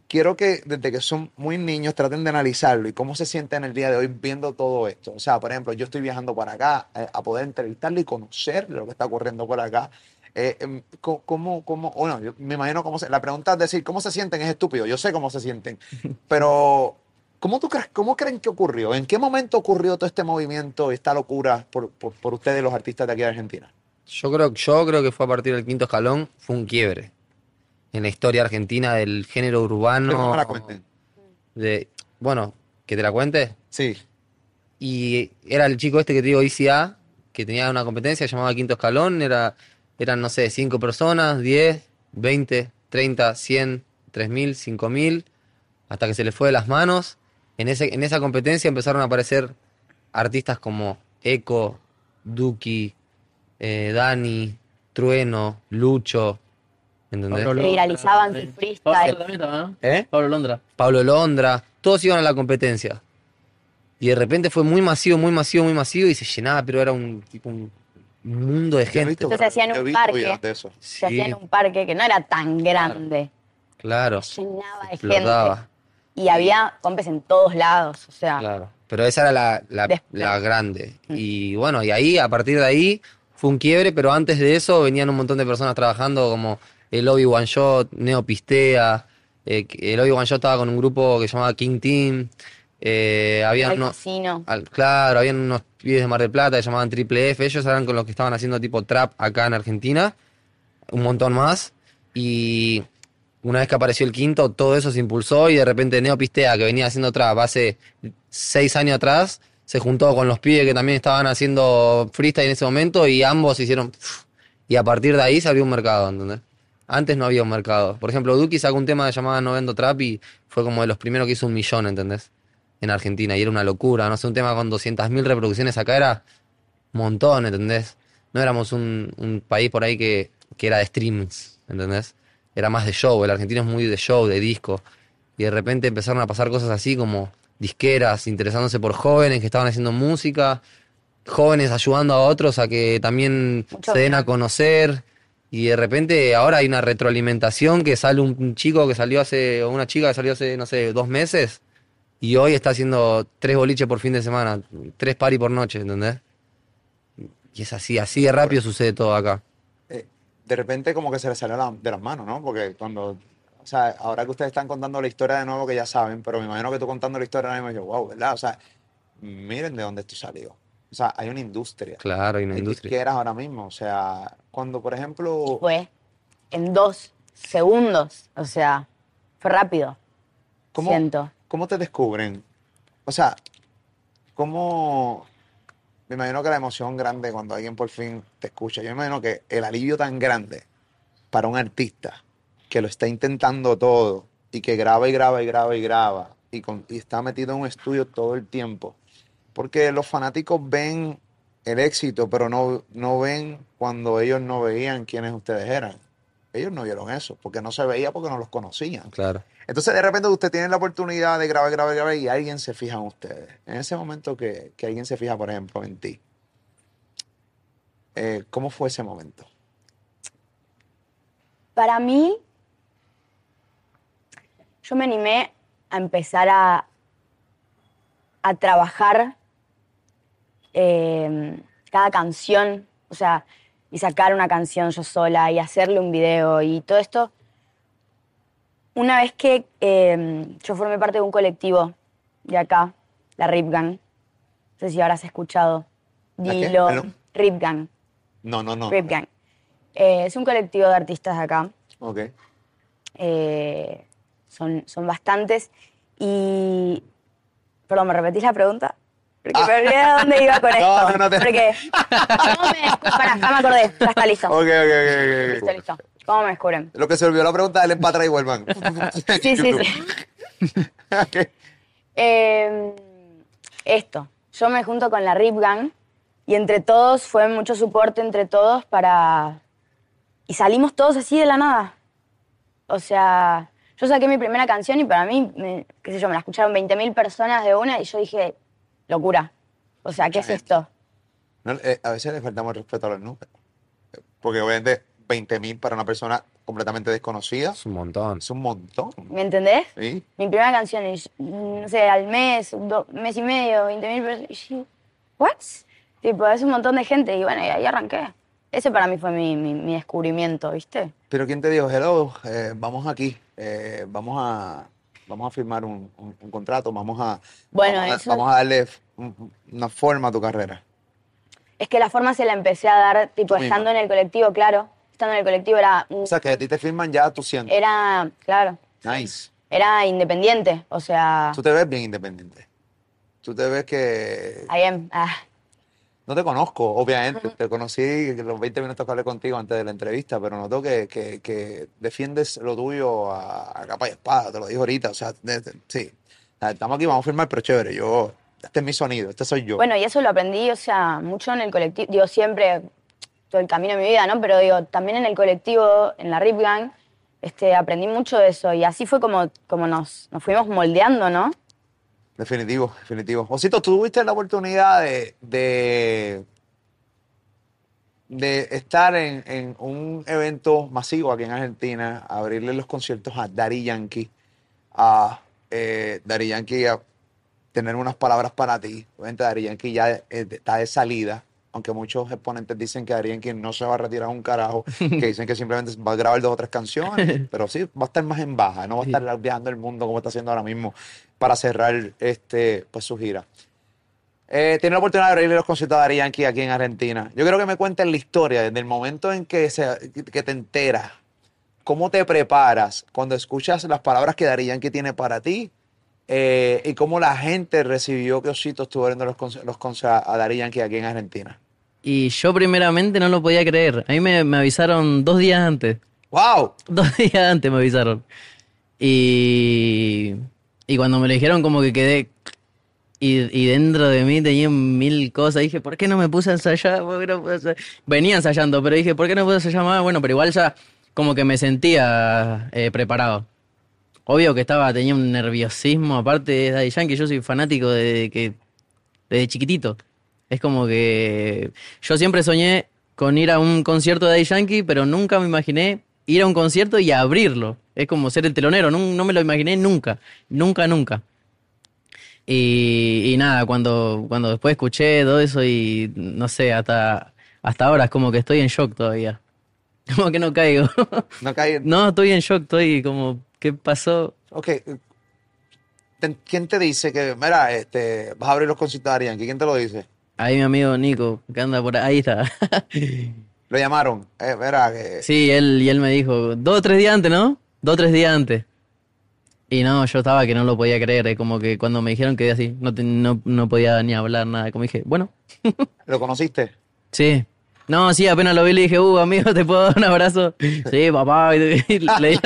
quiero que desde que son muy niños traten de analizarlo y cómo se sienten el día de hoy viendo todo esto. O sea, por ejemplo, yo estoy viajando para acá eh, a poder entrevistarle y conocer lo que está ocurriendo por acá. Eh, em, ¿cómo, cómo, bueno, yo me imagino cómo se, la pregunta es decir, ¿cómo se sienten? Es estúpido, yo sé cómo se sienten, pero ¿cómo tú crees, cómo creen que ocurrió? ¿En qué momento ocurrió todo este movimiento, esta locura por, por, por ustedes los artistas de aquí de Argentina? Yo creo, yo creo que fue a partir del quinto escalón, fue un quiebre en la historia argentina del género urbano. no me la cuenten. De, bueno, que te la cuente. Sí. Y era el chico este que te digo, ICA, que tenía una competencia llamada Quinto Escalón, era, eran, no sé, 5 personas, 10, 20, 30, 100, 3000, 5000, hasta que se le fue de las manos. En, ese, en esa competencia empezaron a aparecer artistas como Eco, Duki, eh, Dani, Trueno, Lucho, ¿entendés? Pablo Se viralizaban Sí. sus Pablo freestyle. ¿no? ¿Eh? Pablo Londra. Pablo Londra, todos iban a la competencia. Y de repente fue muy masivo, muy masivo, muy masivo y se llenaba, pero era un tipo un mundo de gente. Entonces hacían yo he un parque. Se hacía en un parque que no era tan grande. Claro, Llenaba de explotaba. gente. Y había compes en todos lados. O sea, Claro. Pero esa era la, la, grande. Mm. Y bueno, y ahí, a partir de ahí, fue un quiebre, pero antes de eso venían un montón de personas trabajando como el Obi One Shot, Neo Pistea. eh, el Obi One Shot estaba con un grupo que se llamaba King Team. Eh, había al unos, al- claro, habían unos pibes de Mar del Plata que llamaban Triple F. Ellos eran con los que estaban haciendo tipo trap acá en Argentina. Un montón más. Y una vez que apareció el quinto, todo eso se impulsó y de repente Neo Pistea, que venía haciendo trap hace seis años atrás, se juntó con los pibes que también estaban haciendo freestyle en ese momento y ambos hicieron... Y a partir de ahí se abrió un mercado, ¿entendés? Antes no había un mercado. Por ejemplo, Duki sacó un tema llamado No Vendo Trap y fue como de los primeros que hizo un millón, ¿entendés? En Argentina. Y era una locura. No sé, un tema con 200.000 reproducciones acá era un montón, ¿entendés? No éramos un, país por ahí que, que era de streams, ¿entendés? Era más de show. El argentino es muy de show, de disco. Y de repente empezaron a pasar cosas así como disqueras, interesándose por jóvenes que estaban haciendo música, jóvenes ayudando a otros a que también Mucho se den a conocer. Y de repente ahora hay una retroalimentación que sale un, chico que salió hace, o una chica que salió hace, no sé, dos meses. Y hoy está haciendo tres boliches por fin de semana, tres party por noche, ¿entendés? Y es así, así de rápido sucede todo acá. De repente como que se les salió la- de las manos, ¿no? Porque cuando, o sea, ahora que ustedes están contando la historia de nuevo que ya saben, pero me imagino que tú contando la historia ahora mismo, yo, wow, ¿verdad? O sea, miren de dónde esto salió. O sea, hay una industria. Claro, hay una industria. disqueras ahora mismo. O sea, cuando, por ejemplo, Fue en dos segundos. O sea, fue rápido. ¿cómo, Siento. ¿cómo te descubren O sea, ¿cómo...? Me imagino que la emoción grande cuando alguien por fin te escucha. Yo me imagino que el alivio tan grande para un artista que lo está intentando todo y que graba y graba y graba y graba y, con- y está metido en un estudio todo el tiempo. Porque los fanáticos ven el éxito, pero no, no ven cuando ellos no veían quiénes ustedes eran. Ellos no vieron eso, porque no se veía porque no los conocían. Claro. Entonces, de repente, usted tiene la oportunidad de grabar, grabar, grabar y alguien se fija en ustedes. En ese momento que, que alguien se fija, por ejemplo, en ti, eh, ¿cómo fue ese momento? Para mí, yo me animé a empezar a, a trabajar eh, cada canción, o sea, y sacar una canción yo sola y hacerle un video y todo esto. Una vez que eh, yo formé parte de un colectivo de acá, la Rip Gang, no sé si habrás escuchado. Dilo, Perdón. Rip Gang, No, no, no. Rip Gang. Eh, es un colectivo de artistas de acá. Ok. Eh, son, son bastantes. Y. Perdón, ¿me repetís la pregunta? Porque Ah. a dónde iba con esto. No, no, no te- Porque. ¿Cómo me descubren? Pará, ya me acordé. Ya está listo. Ok, ok, ok, Listo, listo. ¿Cómo me descubren? Lo que se olvidó la pregunta, dale para atrás y vuelvan. Sí, sí, sí. Ok. Eh, esto. Yo me junto con la Rip Gang y entre todos fue mucho soporte entre todos para. Y salimos todos así de la nada. O sea, yo saqué mi primera canción y para mí, me- qué sé yo, me la escucharon 20.000 personas de una y yo dije, locura. O sea, ¿qué es esto? No, eh, a veces le faltamos el respeto a los números. Porque obviamente 20 mil para una persona completamente desconocida Es un montón. es un montón. ¿Me entendés? ¿sí? Mi primera canción, y, no sé, al mes, do- mes y medio, 20.000 personas. Y yo, ¿what? Tipo, es un montón de gente y bueno, y ahí arranqué. Ese para mí fue mi, mi- mi descubrimiento, ¿viste? Pero ¿quién te dijo, hello, eh, vamos aquí, eh, vamos a vamos a firmar un, un- un contrato, vamos a, Bueno, vamos, a, eso- vamos a darle un- una forma a tu carrera? Es que la forma se la empecé a dar, tipo, Tú misma. estando en el colectivo, claro. Estando en el colectivo era, O sea, que a ti te firman ya tú sientes. era, claro, Nice. era independiente. O sea, Tú te ves bien independiente. Tú te ves que... I am, ah, No te conozco, obviamente. Te conocí los 20 minutos que hablé contigo antes de la entrevista, pero noto que, que, que defiendes lo tuyo a, a capa y espada, te lo digo ahorita. O sea, de- de- sí. Sea, Estamos aquí, vamos a firmar, pero chévere. Yo, este es mi sonido, este soy yo. Bueno, y eso lo aprendí, o sea, mucho en el colectivo. Digo, siempre, todo el camino de mi vida, ¿no? Pero digo, también en el colectivo, en la Rip Gang, este, aprendí mucho de eso. Y así fue como, como nos, nos fuimos moldeando, ¿no? Definitivo, definitivo. Osito, tú tuviste la oportunidad de, de, de estar en, en un evento masivo aquí en Argentina, abrirle los conciertos a Daddy Yankee, a eh, Yankee a tener unas palabras para ti. Obviamente Daddy Yankee ya eh, está de salida, aunque muchos exponentes dicen que Daddy Yankee no se va a retirar un carajo, que dicen que simplemente va a grabar dos o tres canciones, pero sí, va a estar más en baja, no va a estar viajando el mundo como está haciendo ahora mismo para cerrar este, pues, su gira. Eh, tiene la oportunidad de abrirle los conciertos a Daddy Yankee aquí en Argentina. Yo quiero que me cuentes la historia, desde el momento en que, se, que te enteras, cómo te preparas cuando escuchas las palabras que Daddy Yankee tiene para ti eh, y cómo la gente recibió que Osito estuvo abriendo los, los conciertos a Daddy Yankee aquí en Argentina. Y yo primeramente no lo podía creer. A mí me, me avisaron dos días antes. ¡Wow! Dos días antes me avisaron. Y, y cuando me lo dijeron como que quedé... Y, dentro de mí tenía mil cosas. Dije, ¿por qué no me puse a ensayar? ¿Por qué no puse a ensayar? Venía ensayando, pero dije, ¿por qué no puse a ensayar más? Bueno, pero igual ya como que me sentía eh, preparado. Obvio que estaba, tenía un nerviosismo. Aparte de Daddy Yankee, yo soy fanático de que desde chiquitito. Es como que yo siempre soñé con ir a un concierto de Daddy Yankee, pero nunca me imaginé ir a un concierto y abrirlo. Es como ser el telonero, no, no me lo imaginé nunca, nunca, nunca. Y, y nada, cuando, cuando después escuché todo eso y no sé, hasta, hasta ahora es como que estoy en shock todavía. Como que no caigo. No caí. No, estoy en shock, estoy como, ¿qué pasó? Ok. Te- ¿Quién te dice que, mira, este, vas a abrir los conciertos de? ¿Quién te lo dice? Ahí mi amigo Nico, que anda por ahí, ahí está. Lo llamaron. Eh, mira, que Sí, él, y él me dijo, dos o tres días antes, ¿no? Dos o tres días antes. Y no, yo estaba que no lo podía creer, como que cuando me dijeron quedé así, no, te- no, no podía ni hablar nada, como dije, bueno, ¿Lo conociste? sí. No, sí, apenas lo vi le dije, uh, amigo, ¿te puedo dar un abrazo? Sí, papá. Y le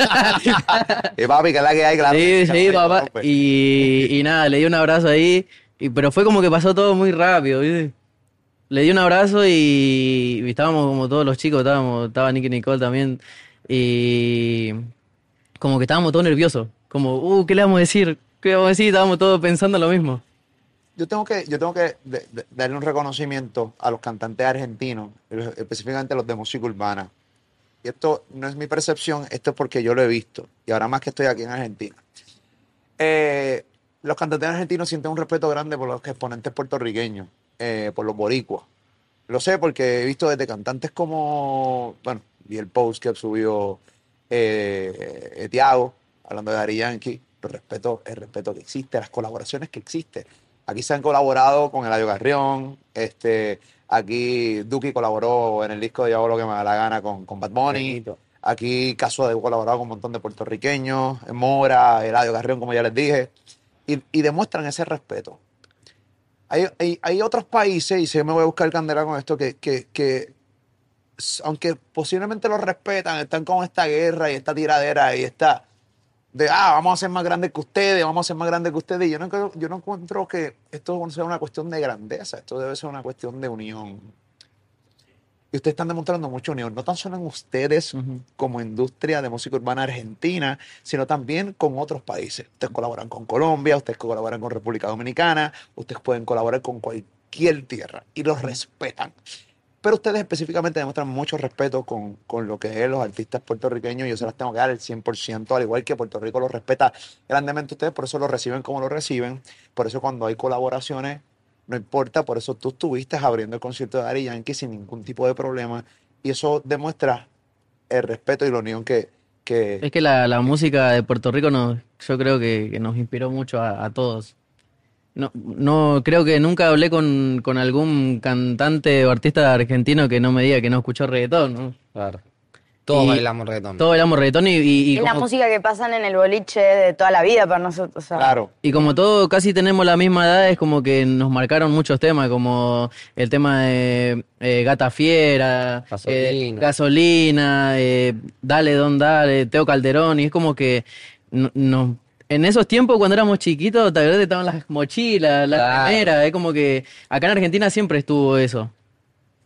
Y papi, que la que hay, claro. Sí, sí, papá. Y, y nada, le di un abrazo ahí, y, pero fue como que pasó todo muy rápido, ¿viste? Le di un abrazo y, y estábamos como todos los chicos, estábamos, estaba Nicky Nicole también, y como que estábamos todos nerviosos, como, uh, ¿qué le vamos a decir? ¿Qué vamos a decir? Estábamos todos pensando lo mismo. Yo tengo que, yo tengo que de- de- darle un reconocimiento a los cantantes argentinos, específicamente los de música urbana. Y esto no es mi percepción, esto es porque yo lo he visto. Y ahora más que estoy aquí en Argentina. Eh, los cantantes argentinos sienten un respeto grande por los exponentes puertorriqueños, eh, por los boricuas. Lo sé porque he visto desde cantantes como, bueno, y el post que subió eh, eh, Tiago, hablando de Dari Yankee, el respeto, el respeto que existe, las colaboraciones que existen. Aquí se han colaborado con Eladio Garrión, este, aquí Duki colaboró en el disco de Yo hago lo que me da la gana con, con Bad Bunny. Bonito. Aquí Caso ha colaborado con un montón de puertorriqueños, Mora, Eladio Garrión, como ya les dije, y, y demuestran ese respeto. Hay, hay, hay otros países, y sé que me voy a buscar candela con esto, que, que, aunque posiblemente los respetan, están con esta guerra y esta tiradera y esta de, ah, vamos a ser más grandes que ustedes, vamos a ser más grandes que ustedes. Y yo no, yo no encuentro que esto sea una cuestión de grandeza, esto debe ser una cuestión de unión. Y ustedes están demostrando mucha unión, no tan solo en ustedes como industria de música urbana argentina, sino también con otros países. Ustedes colaboran con Colombia, ustedes colaboran con República Dominicana, ustedes pueden colaborar con cualquier tierra y los respetan. Pero ustedes específicamente demuestran mucho respeto con, con lo que es los artistas puertorriqueños yo se las tengo que dar el 100%, al igual que Puerto Rico los respeta grandemente ustedes, por eso lo reciben como lo reciben. Por eso cuando hay colaboraciones, no importa, por eso tú estuviste abriendo el concierto de Daddy Yankee sin ningún tipo de problema y eso demuestra el respeto y la unión que... que Es que la, la música de Puerto Rico nos, yo creo que, nos inspiró mucho a todos. No, no, creo que nunca hablé con, con algún cantante o artista argentino que no me diga que no escuchó reggaetón, ¿no? Claro. Todos Y- bailamos reggaetón. Todos bailamos reggaetón y, y, y es la como, música que pasan en el boliche de toda la vida para nosotros. o sea, claro, y como todos casi tenemos la misma edad, es como que nos marcaron muchos temas, como el tema de eh, Gata Fiera, eh, Gasolina. Gasolina, eh, Dale Don Dale, Teo Calderón, y es como que no, no- en esos tiempos cuando éramos chiquitos, tal vez estaban las mochilas, las Claro. remeras, es como que acá en Argentina siempre estuvo eso.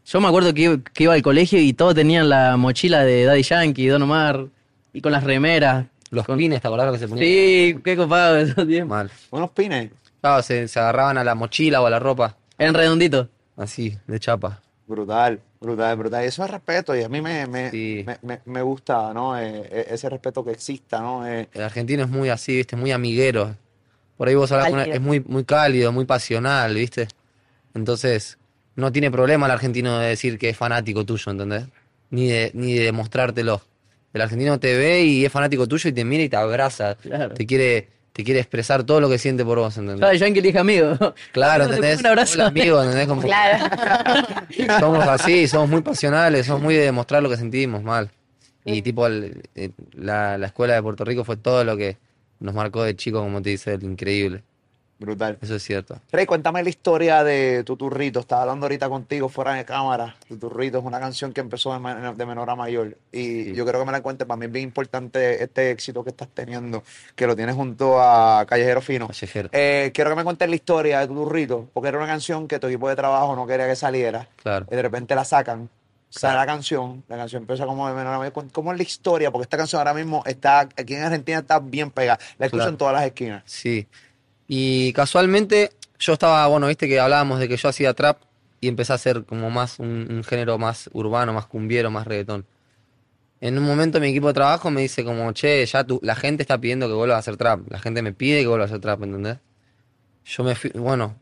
Yo me acuerdo que, iba- que iba al colegio y todos tenían la mochila de Daddy Yankee, Don Omar, y con las remeras. Los pines, ¿te acordás lo que se ponían? Sí, qué copado esos tiempos. Mal. unos pines. Claro, se, se agarraban a la mochila o a la ropa. En redondito. Así, de chapa. Brutal, brutal, brutal. Y eso es respeto y a mí me, me, Sí. me, me- me gusta, ¿no? Eh, eh, ese respeto que exista, ¿no? Eh, El argentino es muy así, ¿viste? Muy amiguero. Por ahí vos hablas con él, es muy, muy cálido, muy pasional, ¿viste? Entonces, no tiene problema el argentino de decir que es fanático tuyo, ¿entendés? Ni de, ni de demostrártelo. El argentino te ve y es fanático tuyo y te mira y te abraza. Claro. Te quiere, te quiere expresar todo lo que siente por vos, ¿entendés? Daddy Yankee le dije amigo. Claro, Se ¿entendés? Un abrazo. Hola, amigo, ¿entendés? Como- Claro. somos así, somos muy pasionales, somos muy de demostrar lo que sentimos mal. Y tipo, el- eh, la, la escuela de Puerto Rico fue todo lo que nos marcó de chico, como te dice, el increíble. Brutal. Eso es cierto. Rey, cuéntame la historia de Tuturrito. Estaba hablando ahorita contigo fuera de cámara. Tuturrito es una canción que empezó de, menor a mayor. Y Sí. yo creo que me la cuentes. Para mí es bien importante este éxito que estás teniendo, que lo tienes junto a Callejero Fino. Callejero. Eh, quiero que me cuentes la historia de Tuturrito, porque era una canción que tu equipo de trabajo no quería que saliera. Claro. y de repente la sacan, sale la canción, la canción empieza como de menor a mayor. ¿Cómo- ¿Cómo es la historia? Porque esta canción ahora mismo está, aquí en Argentina está bien pegada, la escucho Claro. en todas las esquinas. Sí. Y casualmente, yo estaba, bueno, viste que hablábamos de que yo hacía trap y empecé a hacer como más un, un género más urbano, más cumbiero, más reggaetón. En un momento mi equipo de trabajo me dice como, che, ya tú, la gente está pidiendo que vuelva a hacer trap. La gente me pide que vuelva a hacer trap, ¿entendés? Yo me fui, bueno,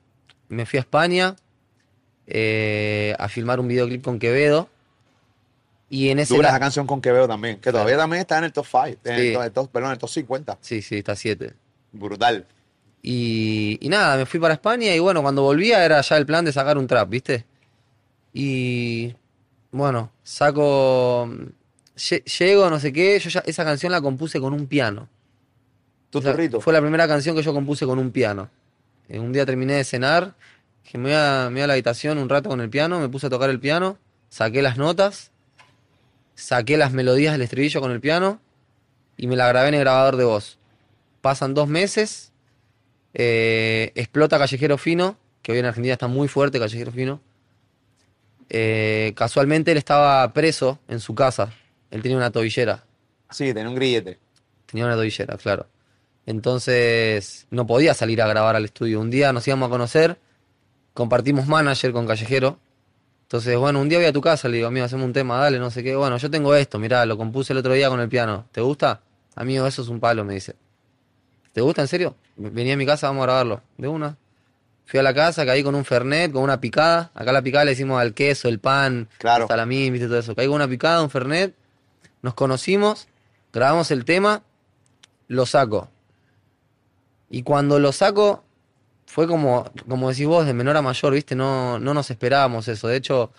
me fui a España eh, a filmar un videoclip con Quevedo. Y en ese... Dura la- canción con Quevedo también, que todavía también está en el top 5, en el Sí. perdón, en el top 50. Sí, sí, está 7. Brutal. Y, y nada, me fui para España y bueno, cuando volvía era ya el plan de sacar un trap, ¿viste? Y bueno, saco, lle- llego, no sé qué, yo ya esa canción la compuse con un piano. Tu Esa turrito. Fue la primera canción que yo compuse con un piano. Eh, un día terminé de cenar, que me voy, a, me voy a la habitación un rato con el piano, me puse a tocar el piano, saqué las notas, saqué las melodías del estribillo con el piano y me la grabé en el grabador de voz. Pasan dos meses, eh, explota Callejero Fino, que hoy en Argentina está muy fuerte Callejero Fino. Eh, casualmente él estaba preso en su casa, él tenía una tobillera. Sí, tenía un grillete. Tenía una tobillera, claro. Entonces no podía salir a grabar al estudio. Un día nos íbamos a conocer, compartimos manager con Callejero. Entonces, bueno, un día voy a tu casa, le digo, amigo, hacemos un tema, dale, no sé qué. Bueno, yo tengo esto, mirá, lo compuse el otro día con el piano. ¿Te gusta? Amigo, eso es un palo, me dice. ¿Te gusta, en serio? Venía a mi casa, vamos a grabarlo. De una. Fui a la casa, caí con un fernet, con una picada. Acá la picada le decimos al queso, el pan, Claro. el salamín, viste todo eso. Caí con una picada, un fernet. Nos conocimos, grabamos el tema, lo saco. Y cuando lo saco, fue como, como decís vos, de menor a mayor, ¿viste? No, no nos esperábamos eso. De hecho,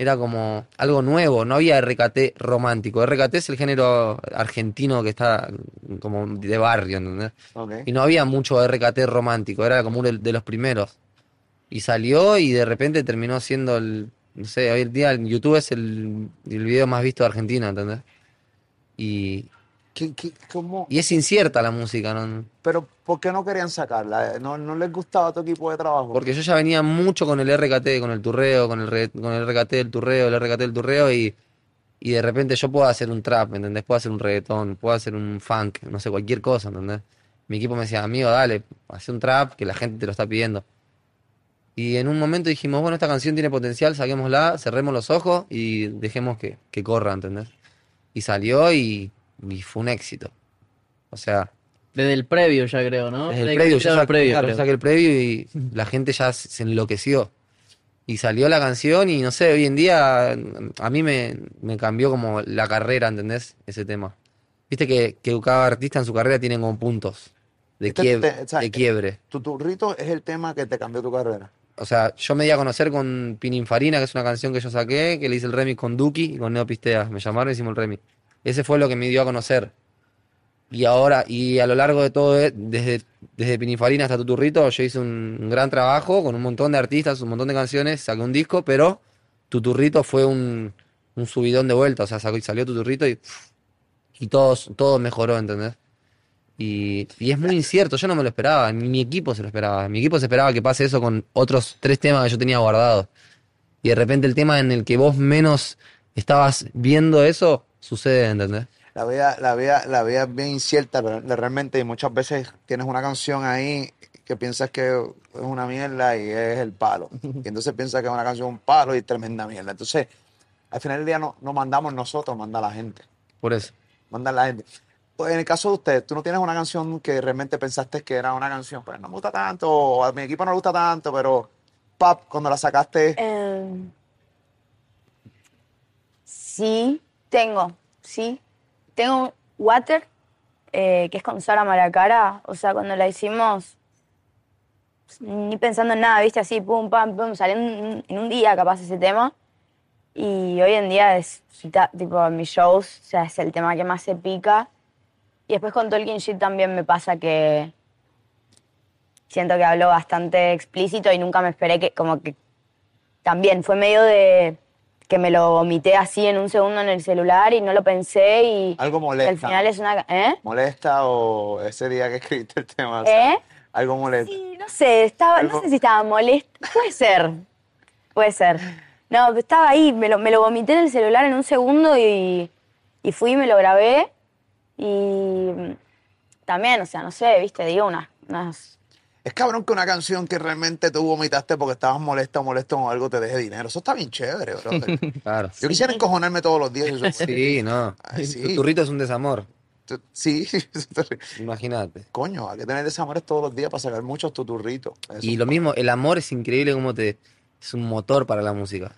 era como algo nuevo, no había RKT romántico. RKT es el género argentino que está como de barrio, ¿entendés? Y no había mucho RKT romántico, era como uno de los primeros. Y salió y de repente terminó siendo el, no sé, hoy en día YouTube es el, el video más visto de Argentina, ¿entendés? Y, ¿Qué- qué- cómo? y es incierta la música, ¿no? Pero, ¿por qué no querían sacarla? ¿No, no les gustaba tu equipo de trabajo? Porque yo ya venía mucho con el RKT, con el turreo, con el, con el RKT del turreo, el RKT del turreo y, y de repente yo puedo hacer un trap, ¿entendés? Puedo hacer un reggaetón, puedo hacer un funk, no sé, cualquier cosa, ¿entendés? Mi equipo me decía, amigo, dale, haz un trap que la gente te lo está pidiendo. Y en un momento dijimos, bueno, esta canción tiene potencial, saquémosla, cerremos los ojos y dejemos que, que corra, ¿entendés? Y salió y, y fue un éxito. O sea, Desde el previo ya creo, ¿no? desde el previo, yo saqué, el previo, claro, saqué el previo y la gente ya se se enloqueció. Y salió la canción y no sé, hoy en día a mí me, me cambió como la carrera, ¿entendés? Ese tema. Viste que, que cada artista en su carrera tiene como puntos de, Este quiebre, te- o sea, de quiebre. Tu turrito es el tema que te cambió tu carrera. O sea, yo me di a conocer con Pininfarina, que es una canción que yo saqué, que le hice el remix con Duki y con Neo Pistea. Me llamaron y hicimos el remix. Ese fue lo que me dio a conocer. Y ahora, y a lo largo de todo, eh, desde, desde Pininfarina hasta Tuturrito, yo hice un, gran trabajo con un montón de artistas, un montón de canciones, saqué un disco, pero Tuturrito fue un, un subidón de vuelta. O sea, salió Tuturrito y, y todo, todo mejoró, ¿entendés? Y, y es muy incierto, yo no me lo esperaba, ni mi equipo se lo esperaba. Mi equipo se esperaba que pase eso con otros tres temas que yo tenía guardados. Y de repente el tema en el que vos menos estabas viendo eso, sucede, ¿entendés? La vida, la vida, la vida es bien incierta re- realmente y muchas veces tienes una canción ahí que piensas que es una mierda y es el palo. Y entonces piensas que es una canción un palo y es tremenda mierda. Entonces, al final del día no, no mandamos nosotros, manda la gente. Por eso. Manda la gente. Pues en el caso de usted, tú no tienes una canción que realmente pensaste que era una canción, pues no me gusta tanto, o a mi equipo no le gusta tanto, pero pap, cuando la sacaste, Em, sí, tengo, sí. Tengo Water, eh, que es con Sara Maracara. O sea, cuando la hicimos, ni pensando en nada, ¿viste? Así, pum, pam, pum, salió en, un día capaz ese tema. Y hoy en día es, tipo, mis shows, o sea, es el tema que más se pica. Y después con Tolkien Shit también me pasa que siento que hablo bastante explícito y nunca me esperé que, como que también fue medio de que me lo vomité así en un segundo en el celular y no lo pensé y algo molesta. al final es una... ¿Eh? ¿Molesta o ese día que escribiste el tema? ¿Eh? Algo molesta. Sí, no sé, estaba, Algo- no sé si estaba molesta. Puede ser, puede ser. No, estaba ahí, me lo, me lo vomité en el celular en un segundo y, y fui y me lo grabé. Y también, o sea, no sé, viste, digo unas, unas Es cabrón que una canción que realmente tú vomitaste porque estabas molesta o molesto con algo te deje dinero. Eso está bien chévere, bro. Claro. Yo quisiera encojonarme todos los días. y eso- Sí, no. Ay, sí. Tu turrito es un desamor, Sí, imagínate. coño, hay que tener desamores todos los días para sacar muchos tuturritos. Y lo mismo, el amor es increíble como te... Es un motor para la música.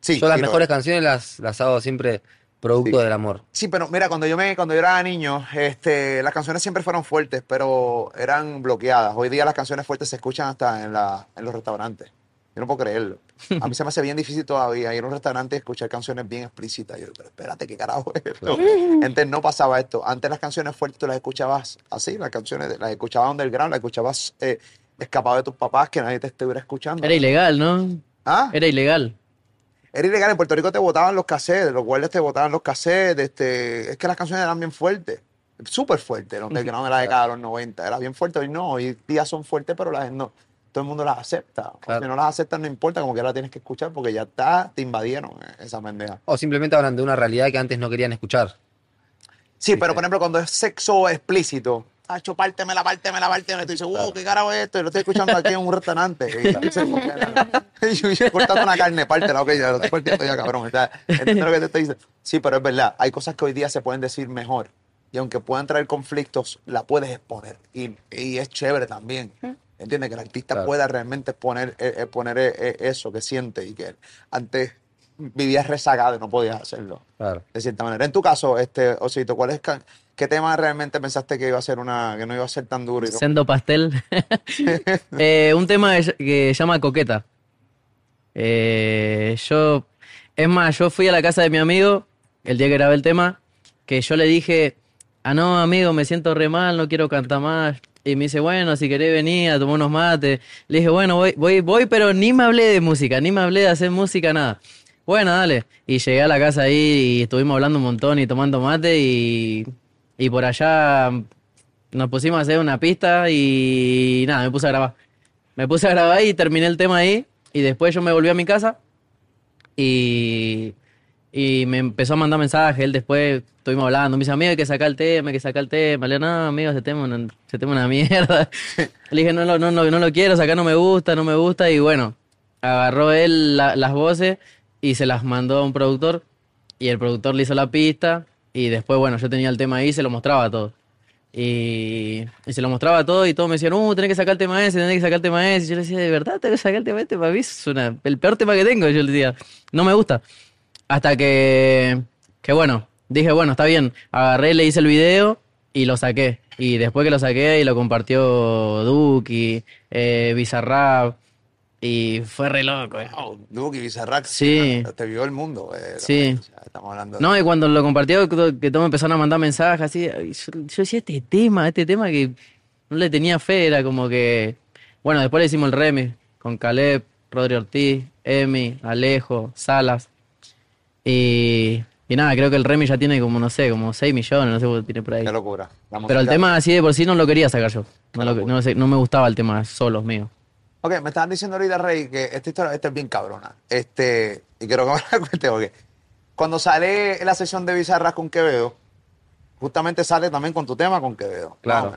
Sí, Yo las mejores es. canciones las, las hago siempre producto Sí. del amor. Sí, pero mira, cuando yo me, cuando yo era niño, este, las canciones siempre fueron fuertes, pero eran bloqueadas. Hoy día las canciones fuertes se escuchan hasta en la, en los restaurantes. Yo no puedo creerlo. A mí se me hace bien difícil todavía ir a un restaurante y escuchar canciones bien explícitas. Yo, pero espérate, ¿qué carajo es esto? Antes no pasaba esto. Antes las canciones fuertes tú las escuchabas así, las canciones las escuchabas underground, las escuchabas eh, escapado de tus papás, que nadie te estuviera escuchando. Era ilegal, ¿no? ¿Ah? Era ilegal. Era ilegal. En Puerto Rico te botaban los cassettes, los guardias te botaban los cassettes. Este, es que las canciones eran bien fuertes. Súper fuertes. El underground de la década de los 90. Era bien fuerte. Hoy no, hoy día son fuertes, pero la no. Todo el mundo las acepta. Claro. Si no las aceptas, no importa, como que las tienes que escuchar porque ya está, te invadieron eh, esa pendeja. O simplemente hablan de una realidad que antes no querían escuchar. Sí, pero por ejemplo, cuando es sexo explícito, Tacho, pártemela, pártemela, pártemela. Y tú dices, wow, ¿qué carajo es esto? Y lo estoy escuchando aquí en un restaurante. Y y yo, cortando una carne, pártela, ok, ya lo estoy partiendo ya, cabrón. O sea, entiendo lo que te estoy diciendo. Sí, pero es verdad, hay cosas que hoy día se pueden decir mejor. Y aunque puedan traer conflictos, la puedes exponer. Y, y es chévere también. ¿Entiendes? Que el artista Claro. pueda realmente exponer, eh, eh, poner eh, eh, eso que siente y que antes vivías rezagado y no podías hacerlo Claro. de cierta manera. En tu caso, este Osito, ¿cuál es qué tema realmente pensaste que iba a ser una que no iba a ser tan duro? y? Sendo Pastel. Eh, un tema que, que se llama Coqueta. Eh, yo, es más, yo fui a la casa de mi amigo el día que grabé el tema, que yo le dije, ah, no, amigo, me siento re mal, no quiero cantar más. Y me dice, bueno, si querés venir a tomar unos mates. Le dije, bueno, voy, voy, voy, pero ni me hablé de música, ni me hablé de hacer música, nada. Bueno, dale. Y llegué a la casa ahí y estuvimos hablando un montón y tomando mate y, y por allá nos pusimos a hacer una pista y nada, me puse a grabar. Me puse a grabar y terminé el tema ahí. Y después yo me volví a mi casa y, y me empezó a mandar mensajes. Él después estuvimos hablando. Me dice, amigo, hay que sacar el tema, hay que sacar el tema. Le digo, no, amigo, ese tema, no- ese tema es una mierda. Le dije, no, no, no, no lo quiero, sacar no me gusta, no me gusta. Y bueno, agarró él la- las voces y se las mandó a un productor. Y el productor le hizo la pista. Y después, bueno, yo tenía el tema ahí y se lo mostraba a todos. Y, y se lo mostraba todo y todos me decían, uh, tenés que sacar el tema ese, tenés que sacar el tema ese. Y yo le decía, ¿de verdad tengo que sacar el tema este? Para mí es una- el peor tema que tengo. Yo le decía, no me gusta. Hasta que, que bueno, dije, bueno, está bien. Agarré, le hice el video y lo saqué. Y después que lo saqué y lo compartió Duki, eh, Bizarrap. Y fue re loco. eh. Duki, Bizarrap, Sí. te vio el mundo. eh, Sí. estamos hablando de- No, y cuando lo compartió, que todos empezaron a mandar mensajes así. y Yo, yo decía, este tema, este tema que no le tenía fe, era como que. Bueno, después le hicimos el remix con Caleb, Rodri Ortiz, Emi, Alejo, Salas. Y, y nada, creo que el remix ya tiene como, no sé, como 6 millones, no sé cuánto tiene por ahí. Qué locura. La Pero el tema así de por sí no lo quería sacar yo. No, lo- no, sé, no me gustaba el tema solo mío. Ok, me estaban diciendo ahorita, Rey, que esta historia esta es bien cabrona. Este, y quiero que me la cuente porque cuando sale la sesión de Bizarrap con Quevedo, justamente sale también con tu tema con Quevedo. Claro.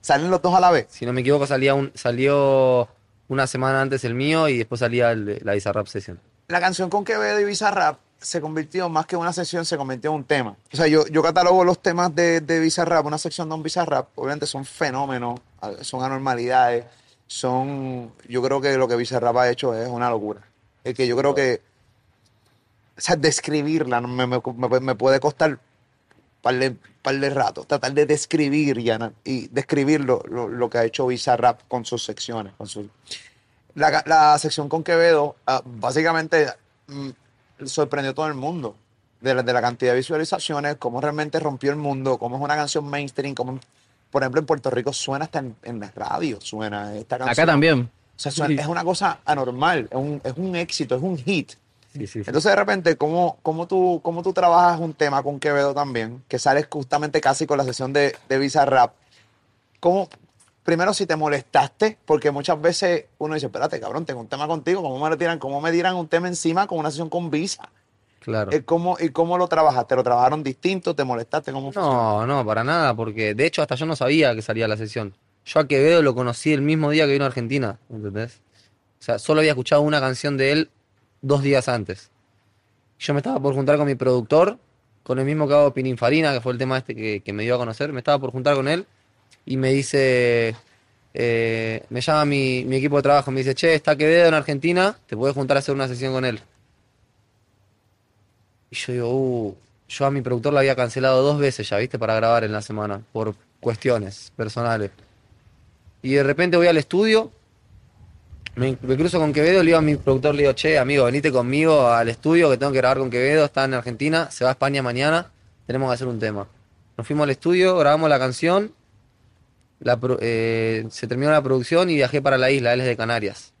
Salen los dos a la vez. Si no me equivoco, salía un, salió una semana antes el mío y después salía el la Bizarrap Session. la canción con Quevedo y Bizarrap se convirtió más que una sesión, se convirtió en un tema. O sea, yo, yo catalogo los temas de, de Bizarrap, una sección de un Bizarrap, obviamente son fenómenos, son anormalidades, son, yo creo que lo que Bizarrap ha hecho es una locura. Es que yo creo que, o sea, describirla me, me- me- puede costar par de, par de rato, tratar de describir y, ana- y describir lo, lo- lo que ha hecho Bizarrap con sus secciones, con sus la, la sección con Quevedo, ah, básicamente mm, sorprendió a todo el mundo de la, de la cantidad de visualizaciones, cómo realmente rompió el mundo, cómo es una canción mainstream, cómo, por ejemplo, en Puerto Rico suena hasta en, en la radio, suena esta canción. Acá también. O sea, suena- es una cosa anormal, es un, es un éxito, es un hit. Sí, sí, sí. Entonces, de repente, ¿cómo, cómo, tú, ¿cómo tú trabajas un tema con Quevedo también? Que sales justamente casi con la sesión de, de Bizarrap. ¿Cómo, primero, si te molestaste? Porque muchas veces uno dice, espérate, cabrón, tengo un tema contigo, ¿cómo me lo tiran? ¿Cómo me tiran un tema encima con una sesión con Visa? Claro. Eh, ¿Cómo, ¿Y cómo lo trabajaste? ¿Lo trabajaron distinto? ¿Te molestaste? ¿Cómo fue? No, no, para nada, porque de hecho hasta yo no sabía que salía la sesión. Yo a Quevedo lo conocí el mismo día que vino a Argentina, ¿entendés? O sea, solo había escuchado una canción de él dos días antes. Yo me estaba por juntar con mi productor, con el mismo que hago Pininfarina, que fue el tema este que, que me dio a conocer. Me estaba por juntar con él y me dice, eh, me llama mi, mi equipo de trabajo, me dice, che, está Quevedo en Argentina, te puedes juntar a hacer una sesión con él. Yo uh, yo a mi productor le había cancelado dos veces ya, ¿viste? Para grabar en la semana, por cuestiones personales. Y de repente voy al estudio Me, me cruzo con Quevedo, le digo a mi productor, le che, amigo, venite conmigo al estudio que tengo que grabar con Quevedo, está en Argentina, se va a España mañana, tenemos que hacer un tema. Nos fuimos al estudio, grabamos la canción, eh, se terminó la producción y viajé para la isla, él es de Canarias.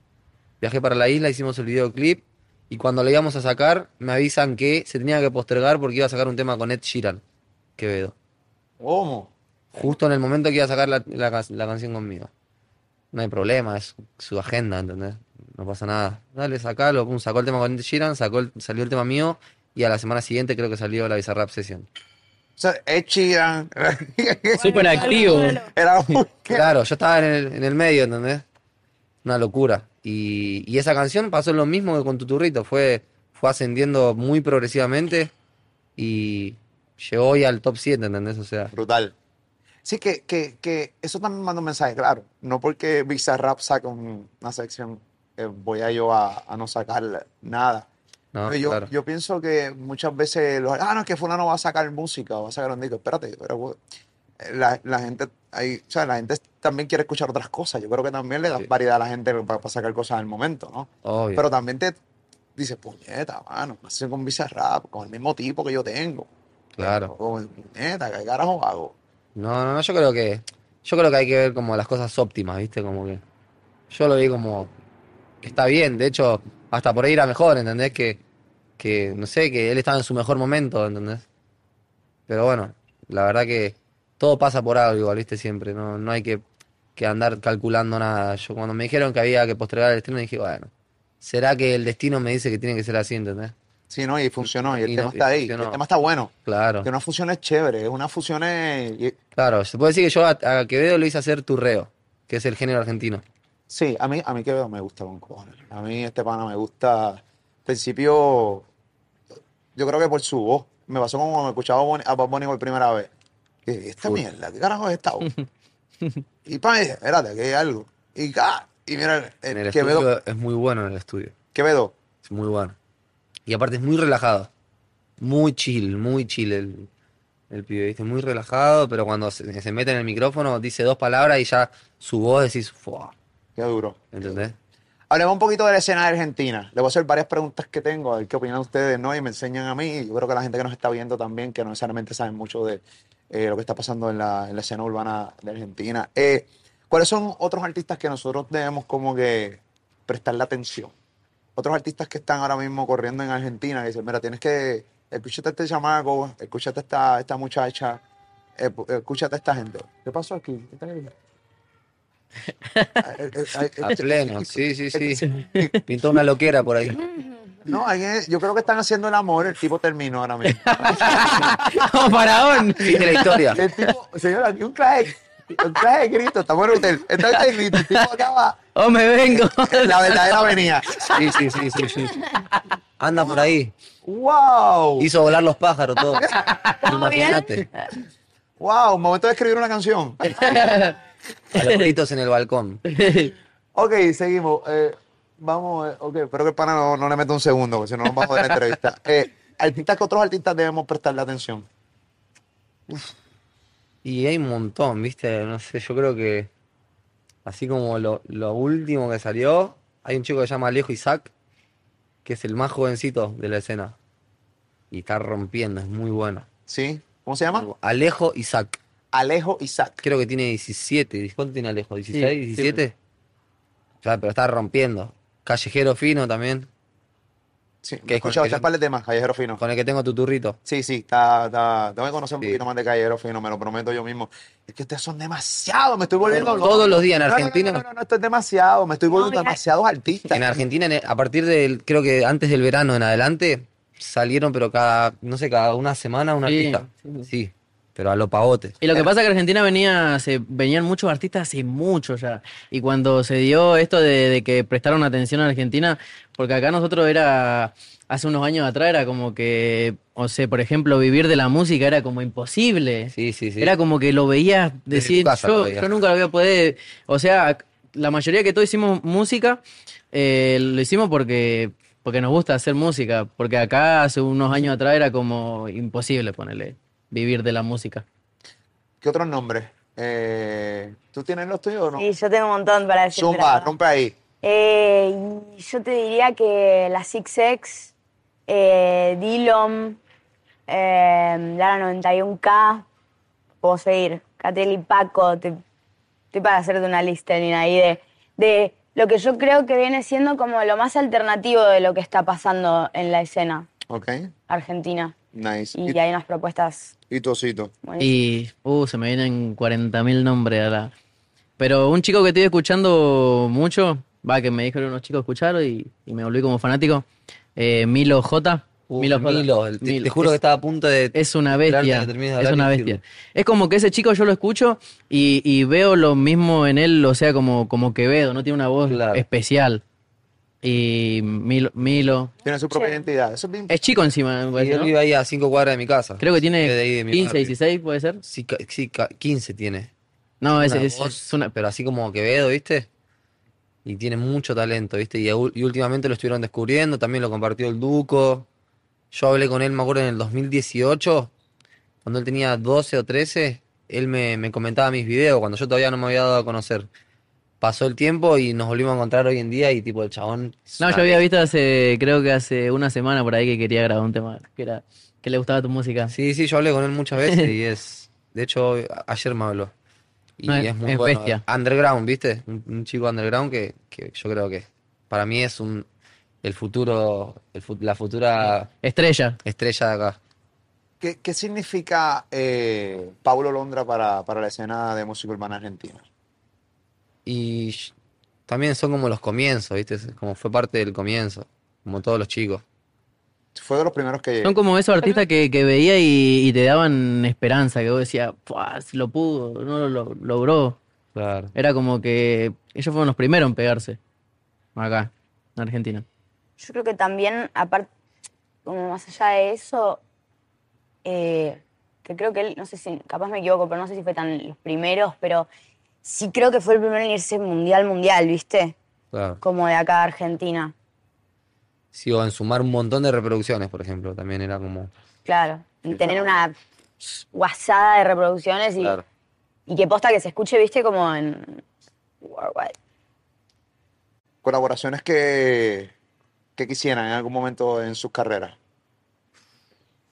Viajé para la isla, hicimos el videoclip y cuando le íbamos a sacar, me avisan que se tenía que postergar porque iba a sacar un tema con Ed Sheeran, Quevedo. ¿Cómo? Justo en el momento que iba a sacar la, la ca- la canción conmigo. No hay problema, es su agenda, ¿entendés? No pasa nada. Dale, sacalo, pum, sacó el tema con Ed Sheeran, sacó el- salió el tema mío y a la semana siguiente creo que salió la Bizarrap Session. O sea, Ed Sheeran. Súper activo. Era un- Claro, yo estaba en el, en el medio, ¿entendés? Una locura. Y, y esa canción pasó lo mismo que con Tuturrito, fue, fue ascendiendo muy progresivamente y llegó hoy al top 7, ¿entendés? O sea, Brutal. Sí, que, que, que eso también manda un mensaje, claro. No porque Bizarrap saca un- una sección, eh, voy a yo a, a no sacar nada. no, yo, claro. yo pienso que muchas veces, los, ah, no, es que fulano va a sacar música o va a sacar un disco. Espérate, pero eh, la, la gente, ahí, o sea, la gente también quiere escuchar otras cosas. Yo creo que también le das Sí. variedad a la gente para, sacar cosas al momento, ¿no? Obvio. Pero también te dices, puñeta, mano, hacer con Bizarrap, con el mismo tipo que yo tengo. Claro. O, puñeta, ¿qué carajo hago? No, no, no, yo creo que yo creo que hay que ver como las cosas óptimas, ¿viste? Como que yo lo vi como está bien, de hecho, hasta por ahí era mejor, ¿entendés? Que, que no sé, que él estaba en su mejor momento, ¿entendés? Pero bueno, la verdad que todo pasa por algo ¿viste? Siempre, no, no hay que, que andar calculando nada. Yo cuando me dijeron que había que postergar el estreno dije, bueno, ¿será que el destino me dice que tiene que ser así, ¿entendés? Sí, ¿no? Y funcionó, y el Y tema no- está ahí. funcionó. El tema está bueno. Claro. Que una fusión es chévere, es una fusión es... Claro, se puede decir que yo a, a Quevedo lo hice hacer turreo, que es el género argentino. Sí, a mí, a mí Quevedo me gusta con cojones. A mí este pana me gusta. Al principio, yo creo que por su voz. Me pasó como cuando me escuchaba a Bad Bunny por primera vez. Esta mierda, ¿qué carajo es esta y para mí, espérate, que hay algo. Y, ah, y mira, el, el Quevedo, es muy bueno en el estudio. Quevedo, Es muy bueno. Y aparte es muy relajado. Muy chill, muy chill el, el pibe, ¿viste? Muy relajado, pero cuando se, se mete en el micrófono dice dos palabras y ya su voz decís, ¡fua! qué duro. ¿Entendés? Hablemos un poquito de la escena de Argentina. Le voy a hacer varias preguntas que tengo, a ver qué opinan ustedes, ¿no? Y me enseñan a mí. y Yo creo que la gente que nos está viendo también, que no necesariamente saben mucho de eh, lo que está pasando en la, en la escena urbana de Argentina. Eh, ¿Cuáles son otros artistas que nosotros debemos como que prestarle atención? Otros artistas que están ahora mismo corriendo en Argentina, que dicen, mira, tienes que, escúchate a este chamaco, escúchate a esta, esta muchacha, escúchate a esta gente. ¿Qué pasó aquí? ¿Qué está ahí? Eh, A pleno, sí, sí, sí. Pintó una loquera por ahí. No, yo creo que están haciendo el amor, el tipo terminó ahora mismo. Como faraón. Fin de la historia. El tipo, señor, aquí un clase, un de grito, estamos en un hotel. Entonces el grito, el tipo acaba, Oh, me vengo. la verdadera venía. Sí, sí, sí, sí, sí. Anda por ahí. ¡Wow! Hizo volar los pájaros, todo. Imagínate. ¡Wow! Momento de escribir una canción. A los gritos en el balcón. Ok, seguimos. Eh, vamos, ok, espero que el pana no, no le meta un segundo, porque si no nos vamos a joder la entrevista. Eh, artistas que otros artistas debemos prestarle atención. Y hay un montón, ¿viste? No sé, yo creo que así como lo, lo último que salió, hay un chico que se llama Alejo Isaac, que es el más jovencito de la escena. Y está rompiendo, es muy bueno. ¿Sí? ¿Cómo se llama? Alejo Isaac. Alejo Isaac. Creo que tiene 17. ¿Cuánto tiene Alejo? ¿16? sí, ¿17? Claro, pero está rompiendo. Callejero fino también, Sí, Que he escuchado yo- par de temas, Callejero Fino. con el que tengo tu turrito. Sí, sí, está, está, tengo que conocer un Sí. poquito más de Callejero Fino, me lo prometo yo mismo. Es que ustedes son demasiados, me estoy volviendo loco. Todos los días en No, no, no, Argentina. No, no, no, esto es demasiado, me estoy volviendo mira. demasiados artistas. En Argentina, en- a partir del, creo que antes del verano en adelante, salieron, pero cada, no sé, cada una semana un Sí, artista. sí, Sí, pero a lo pavote. Y lo que pasa es que Argentina venía, se, venían muchos artistas hace mucho ya. Y cuando se dio esto de, de que prestaron atención a Argentina, porque acá nosotros era, hace unos años atrás era como que, o sea, por ejemplo, vivir de la música era como imposible. Sí, sí, sí. Era como que lo veías decir, yo nunca lo voy a poder, o sea, la mayoría que todos hicimos música, eh, lo hicimos porque, porque nos gusta hacer música, porque acá hace unos años atrás era como imposible ponerle, vivir de la música. ¿Qué otros nombres? Eh, ¿Tú tienes los tuyos o no? Sí, yo tengo un montón para decir. Zumba, pero- rompe ahí. Eh, yo te diría que la Six X, eh, eh, Lara 91K, puedo seguir, Catel y Paco, te- estoy para hacerte una lista Nina, ahí de, de lo que yo creo que viene siendo como lo más alternativo de lo que está pasando en la escena Ok, argentina. Nice. Y ¿Y, hay unas propuestas y tu osito? Y, uh, se me vienen 40.000 nombres a la... Pero un chico que estoy escuchando mucho, va, que me dijeron unos chicos escuchar y, y me volví como fanático, eh, Milo J. Uf, Milo J. Milo, el- te, Milo. te juro que Es- estaba a punto de. Es una bestia. Es una bestia. Es como que ese chico yo lo escucho y, y veo lo mismo en él, o sea, como, como Quevedo, no tiene una voz Claro. especial. Y Milo, Milo. Tiene su propia Sí. identidad. Eso es bien Es chico encima, me Y parece, él ¿no? vive ahí a cinco cuadras de mi casa. Creo que Es de ahí, tiene de mi 15, barrio. 16, puede ser. Sí, ca- sí, ca- 15 tiene. No, es, Una es- voz, es una... Pero así como Quevedo, ¿viste? Y tiene mucho talento, ¿viste? Y, y últimamente lo estuvieron descubriendo, también lo compartió el Duco. Yo hablé con él, me acuerdo, en el 2018, cuando él tenía 12 o 13, él me, me comentaba mis videos, cuando yo todavía no me había dado a conocer. Pasó el tiempo y nos volvimos a encontrar hoy en día y tipo el chabón... No, yo había visto hace, creo que hace una semana por ahí que quería grabar un tema, que era, que le gustaba tu música. Sí, sí, yo hablé con él muchas veces y es... De hecho, ayer me habló. Y No, es- es muy es bueno. bestia. Underground, ¿viste? Un, un chico underground que, que yo creo que para mí es un el futuro, el la futura Estrella. estrella de acá. ¿Qué, qué significa eh, Paulo Londra para, para la escena de música urbana argentina? Y también son como los comienzos, ¿viste? Es Como fue parte del comienzo, como todos los chicos. Fue de los primeros que... Son como esos artistas que, que veía y, y te daban esperanza, que vos decías, "Fua, si lo pudo, no lo, lo- logró. Claro. Era como que ellos fueron los primeros en pegarse acá, en Argentina. Yo creo que también, aparte, como más allá de eso, eh, que creo que él, no sé si, capaz me equivoco, pero no sé si fue tan los primeros, pero sí creo que fue el primero en irse mundial, mundial, ¿viste? Claro. Como de acá a Argentina. Sí, o en sumar un montón de reproducciones, por ejemplo, también era como... Claro. Y tener una guasada de reproducciones y, Claro. y que posta que se escuche, ¿viste? Como en. Worldwide. Colaboraciones que, que quisieran en algún momento en sus carreras.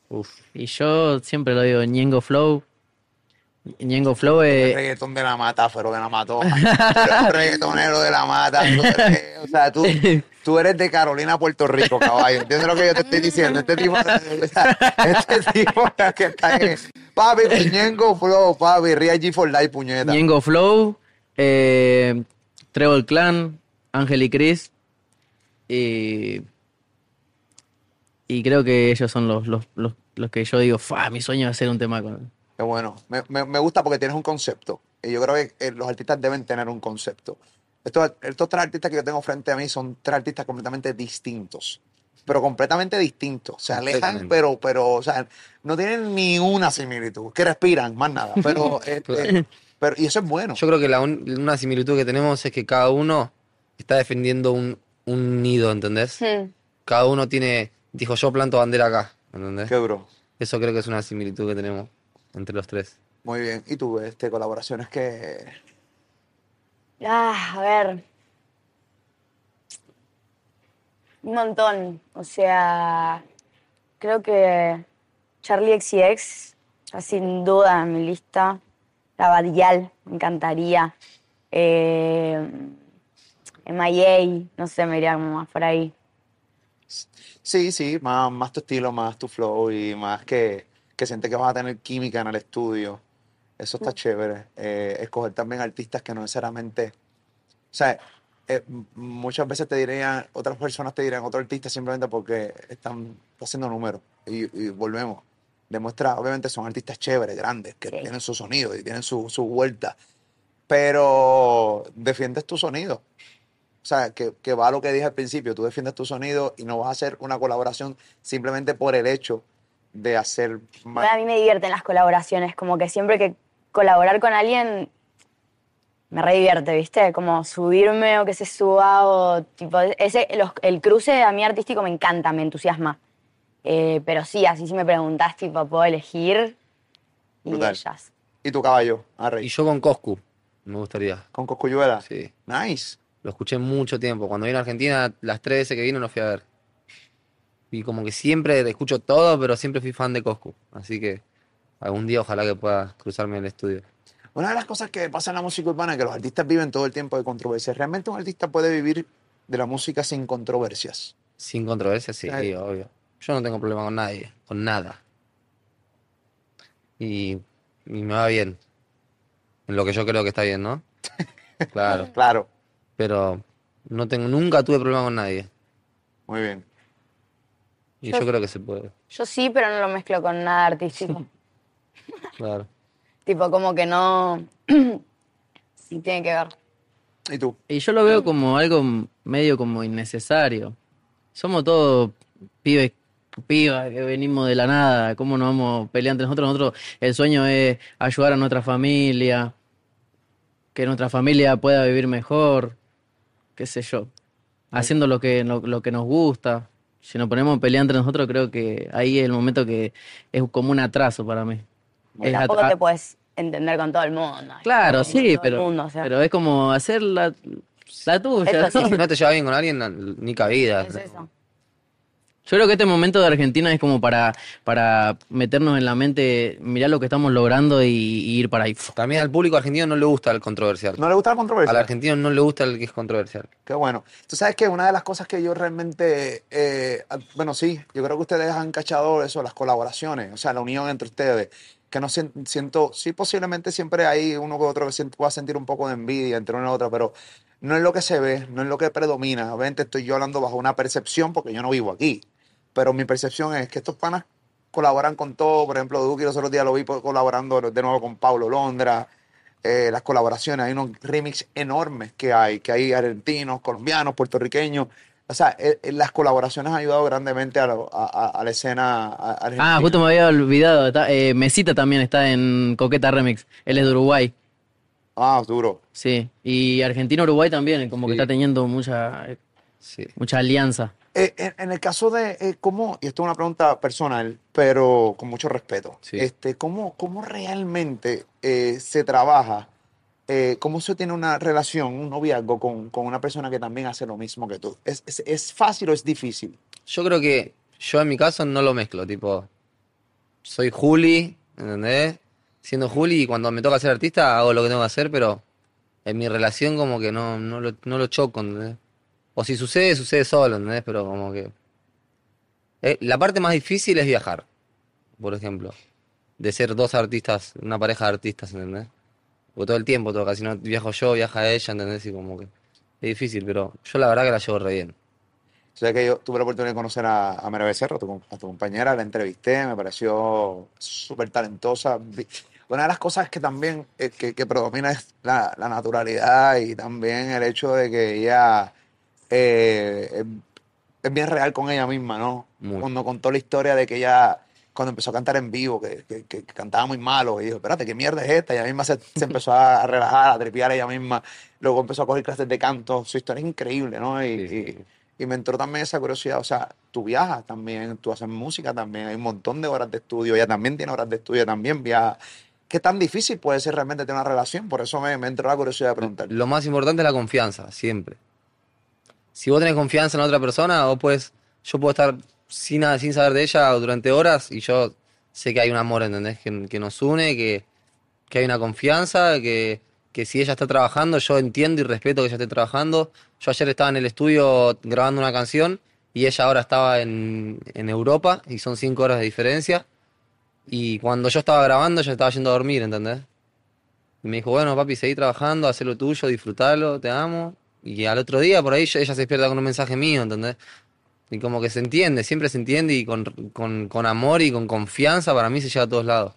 Uf. Y yo siempre lo digo, Ñengo Flow. Ñengo Flow El es... reggaetón de la mata, pero de la mató. El reggaetonero de la mata. Eres- o sea, tú, tú eres de Carolina, Puerto Rico, caballo. ¿Entiendes lo que yo te estoy diciendo? Este tipo, o sea, este tipo que está en... Papi, Ñengo Flow, papi, Real G for Life, puñeta. Ñengo Flow, eh, Trevor Clan, Ángel y Chris. Y, y creo que ellos son los, los, los, los que yo digo, "Fua, mi sueño es hacer un tema con... Qué bueno. Me, me- me gusta porque tienes un concepto. Y yo creo que eh, los artistas deben tener un concepto. Estos, estos tres artistas que yo tengo frente a mí son tres artistas completamente distintos. Pero completamente distintos. Se alejan, pero, pero, o sea, no tienen ni una similitud. Que respiran, más nada. Pero, este, pero y eso es bueno. Yo creo que la un- una similitud que tenemos es que cada uno está defendiendo un, un nido, ¿entendés? Hmm. Cada uno tiene, dijo yo planto bandera acá, ¿entendés? Qué duro. Eso creo que es una similitud que tenemos entre los tres. Muy bien. ¿Y tú, este, colaboraciones que... Ah, a ver. Un montón. O sea, creo que Charlie XCX está sin duda en mi lista. La Badial, me encantaría. Eh, MIA, no sé, me iría más por ahí. Sí, sí, más, más tu estilo, más tu flow y más que, que sientes que vas a tener química en el estudio. Eso está chévere. Eh, escoger también artistas que no necesariamente... O sea, eh, muchas veces te dirían, otras personas te dirán otro artista simplemente porque están haciendo números. Y, y volvemos. Demuestra, obviamente son artistas chéveres, grandes, que Sí. tienen su sonido y tienen su, su vuelta. Pero defiendes tu sonido. O sea, que, que va a lo que dije al principio, tú defiendes tu sonido y no vas a hacer una colaboración simplemente por el hecho de hacer más... A mí me divierten las colaboraciones, como que siempre que colaborar con alguien me re divierte, ¿viste? Como subirme o que se suba o tipo, ese, los- el cruce a mí artístico me encanta, me entusiasma. Eh, pero sí, así si me preguntás, tipo, puedo elegir y Brutal. ellas. ¿Y tu caballo, Y Arrey? yo con Coscu, me gustaría. Con Coscuyuela. Sí. Nice. Lo escuché mucho tiempo. Cuando vino a Argentina, las tres veces que vino lo fui a ver. Y como que siempre escucho todo, pero siempre fui fan de Coscu. Así que algún día ojalá que pueda cruzarme en el estudio. Una de las cosas que pasa en la música urbana es que los artistas viven todo el tiempo de controversias. ¿Realmente un artista puede vivir de la música sin controversias? Sin controversia, sí, obvio. Yo no tengo problema con nadie, con nada. Y, y me va bien. En lo que yo creo que está bien, ¿no? Claro. Claro, Pero no tengo, nunca tuve problema con nadie. muy bien. Y Yo- yo creo que se puede. Yo sí, pero no lo mezclo con nada artístico. Claro. tipo, como que no. sí, tiene que ver. ¿Y tú? Y yo lo veo como algo medio como innecesario. Somos todos pibes, pibas que venimos de la nada. ¿Cómo nos vamos a pelear entre nosotros? Nosotros, el sueño es ayudar a nuestra familia, que nuestra familia pueda vivir mejor, qué sé yo. Haciendo lo que, lo, lo que nos gusta. Si nos ponemos a pelear entre nosotros, creo que ahí es el momento que es como un atraso para mí. Es Tampoco te puedes entender con todo el mundo. Claro, sí, pero, mundo, o sea. pero es como hacer la, la tuya. Eso sí. ¿no? Si no te llevas bien con alguien, ni cabida. Es eso. Yo creo que este momento de Argentina es como para, para meternos en la mente, mirar lo que estamos logrando y, y ir para ahí. También al público argentino no le gusta el controversial. ¿No le gusta la controversia? Al argentino no le gusta el que es controversial. Qué bueno. Tú sabes que una de las cosas que yo realmente, eh, bueno, sí, yo creo que ustedes han cachado eso, las colaboraciones, o sea, la unión entre ustedes, que no sien- siento, sí, posiblemente siempre hay uno que otro que pueda sentir un poco de envidia entre uno y otro, pero no es lo que se ve, no es lo que predomina. Obviamente estoy yo hablando bajo una percepción porque yo no vivo aquí, pero mi percepción es que estos panas colaboran con todo, por ejemplo, Duki los otros días lo vi colaborando de nuevo con Pablo Londra, eh, las colaboraciones, hay unos remix enormes que hay, que hay argentinos, colombianos, puertorriqueños. O sea, eh, eh, las colaboraciones han ayudado grandemente a, lo- a- a- a la escena argentina. Ah, justo me había olvidado. está- eh, Mesita también está en Coqueta Remix. Él es de Uruguay. Ah, duro. Sí. Y Argentina-Uruguay también, como que está teniendo mucha, Sí. mucha alianza. Eh, en, en el caso de eh, cómo, y esto es una pregunta personal, pero con mucho respeto, Sí. este, ¿cómo, cómo realmente eh, se trabaja, eh, cómo se tiene una relación, un noviazgo con, con una persona que también hace lo mismo que tú? ¿Es, es, es fácil o es difícil? Yo creo que yo en mi caso no lo mezclo, tipo, soy Juli, ¿entendés? Siendo Juli y cuando me toca ser artista hago lo que tengo que hacer, pero en mi relación como que no, no, lo, no lo choco, ¿entendés? O si sucede, sucede solo, ¿entendés? Pero como que... Eh, la parte más difícil es viajar, por ejemplo, de ser dos artistas, una pareja de artistas, ¿entendés? Porque todo el tiempo toca, si no viajo yo, viaja ella, ¿entendés? Y como que es difícil, pero yo la verdad que la llevo re bien. O sea que yo tuve la oportunidad de conocer a, a Mera Becerra, a tu, a tu compañera, la entrevisté, me pareció súper talentosa. Una de las cosas que también eh, que, que predomina es la, la naturalidad y también el hecho de que ella eh, es, bien real con ella misma, ¿no? Muy. Cuando contó la historia de que ella, cuando empezó a cantar en vivo, que, que- que cantaba muy malo, y dijo, espérate, ¿qué mierda es esta? Y ella misma se, se empezó a relajar, a tripear ella misma. Luego empezó a coger clases de canto. Su historia es increíble, ¿no? Y, Sí, sí, y- y me entró también esa curiosidad, o sea, tú viajas también, tú haces música también, hay un montón de horas de estudio, ella también tiene horas de estudio, también viaja. ¿Qué tan difícil puede ser realmente tener una relación? Por eso me, me entró la curiosidad de preguntar. Lo más importante es la confianza, siempre. Si vos tenés confianza en otra persona, vos puedes, yo puedo estar sin, sin saber de ella durante horas y yo sé que hay un amor, ¿entendés? Que, que nos une, que, que hay una confianza, que, que si ella está trabajando, yo entiendo y respeto que ella esté trabajando. Yo ayer estaba en el estudio grabando una canción y ella ahora estaba en, en Europa y son cinco horas de diferencia. Y cuando yo estaba grabando, ella estaba yendo a dormir, ¿entendés? Y me dijo, bueno, papi, seguí trabajando, haz lo tuyo, disfrutalo, te amo. Y al otro día, por ahí, ella se despierta con un mensaje mío, ¿entendés? Y como que se entiende, siempre se entiende y con, con, con amor y con confianza para mí se llega a todos lados.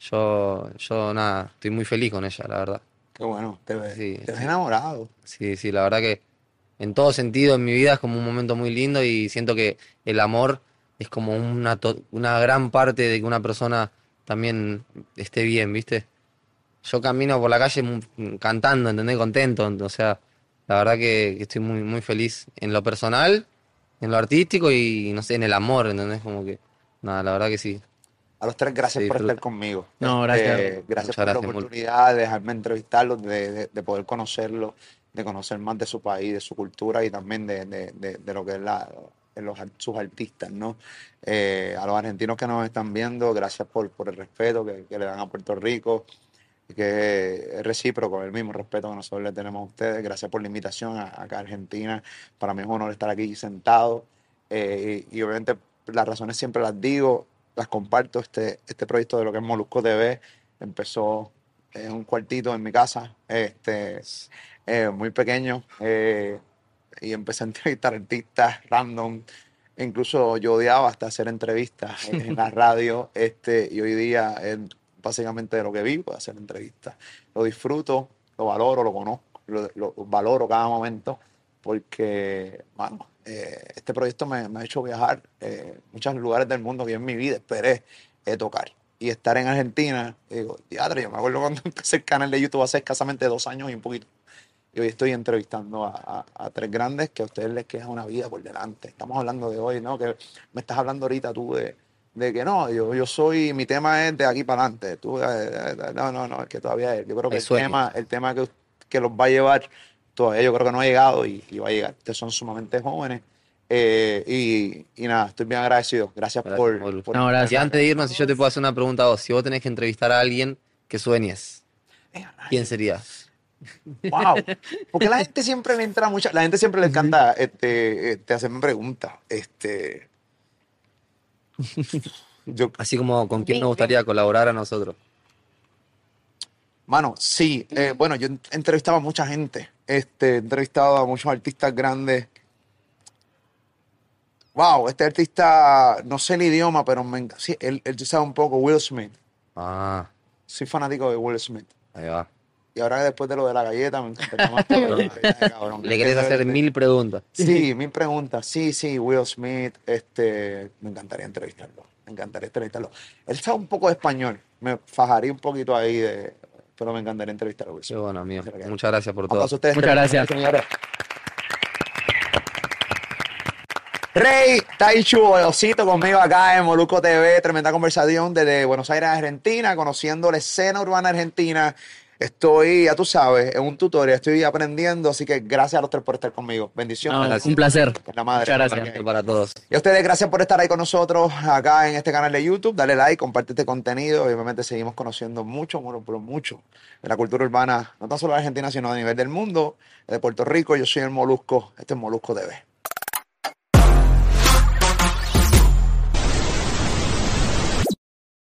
Yo, yo nada, estoy muy feliz con ella, la verdad. Qué bueno, te ves, Sí, te ves sí. enamorado. Sí, sí, la verdad que en todo sentido en mi vida es como un momento muy lindo y siento que el amor es como una, una gran parte de que una persona también esté bien, ¿viste? Yo camino por la calle cantando, ¿entendés? Contento, o sea, la verdad que, que estoy muy, muy feliz en lo personal, en lo artístico y, no sé, en el amor, ¿entendés? Como que, nada, la verdad que sí. A los tres, gracias Se por estar conmigo. No, gracias. Eh, gracias Muchas por la gracias, Mul. oportunidad de dejarme entrevistarlos, de, de- de poder conocerlos. de conocer más de su país, de su cultura y también de, de- de- de lo que es la, de los, sus artistas, ¿no? Eh, a los argentinos que nos están viendo, gracias por, por el respeto que, que le dan a Puerto Rico, que es recíproco, el mismo respeto que nosotros le tenemos a ustedes. Gracias por la invitación a, acá a Argentina. Para mí es un honor estar aquí sentado. Eh, y, y obviamente las razones siempre las digo, las comparto. Este, este proyecto de lo que es Molusco TV empezó en un cuartito en mi casa, este, eh, muy pequeño, eh, y empecé a entrevistar artistas random. Incluso yo odiaba hasta hacer entrevistas en, la radio, este, y hoy día básicamente de lo que vivo, de hacer entrevistas. Lo disfruto, lo valoro, lo conozco, lo, lo valoro cada momento, porque, bueno, eh, este proyecto me, me ha hecho viajar eh, muchos lugares del mundo que en mi vida esperé eh, tocar. Y estar en Argentina, digo, teatro, yo me acuerdo cuando empecé el canal de YouTube hace escasamente dos años y un poquito. Y hoy estoy entrevistando a, a- a tres grandes que a ustedes les queda una vida por delante. Estamos hablando de hoy, ¿no? Que me estás hablando ahorita tú de, de que no, yo, yo soy, mi tema es de aquí para adelante. Tú, eh, eh, no, no, no, es que todavía es. Yo creo que el tema, el tema que, que los va a llevar, todavía yo creo que no ha llegado y, y va a llegar. Ustedes son sumamente jóvenes. eh, y, y nada, estoy bien agradecido. Gracias, Gracias, por, por- No, gracias. Y antes de irnos, si yo te puedo hacer una pregunta a vos, si vos tenés que entrevistar a alguien que sueñes, ¿quién sería? Wow. Porque la gente siempre le entra mucha, la gente siempre le encanta este, este, hacerme preguntas. Este, yo, Así como con quién nos gustaría colaborar a nosotros. mano, sí. eh, bueno, yo he entrevistado a mucha gente. Este, he entrevistado a muchos artistas grandes. Wow, este artista, no sé el idioma, pero me, sí, él, él sabe un poco, Will Smith. Ah, Soy fanático de Will Smith. ahí va. Y ahora después de lo de la galleta, me encantaría más cabrón. Le querés hacer mil preguntas. Sí, mil preguntas. Sí, sí, Will Smith, este, me encantaría entrevistarlo. Me encantaría entrevistarlo. Él sabe un poco de español. Me fajaría un poquito ahí de, pero me encantaría entrevistarlo. Will Qué Smith. bueno, amigo. Muchas gracias. Por todo. Aplausos a ustedes Muchas gracias. señores. Rey Taichu Osito conmigo acá en Moluco TV, tremenda conversación desde Buenos Aires, Argentina, conociendo la escena urbana argentina. Estoy, ya tú sabes, en un tutorial, estoy aprendiendo, así que gracias a los tres por estar conmigo. Bendiciones. No, un placer. La madre. Muchas gracias. Esto para todos. Y a ustedes, gracias por estar ahí con nosotros acá en este canal de YouTube. Dale like, comparte este contenido obviamente seguimos conociendo mucho, pero mucho de la cultura urbana, no tan solo de Argentina, sino a nivel del mundo, de Puerto Rico. Yo soy el Molusco, este es Molusco TV.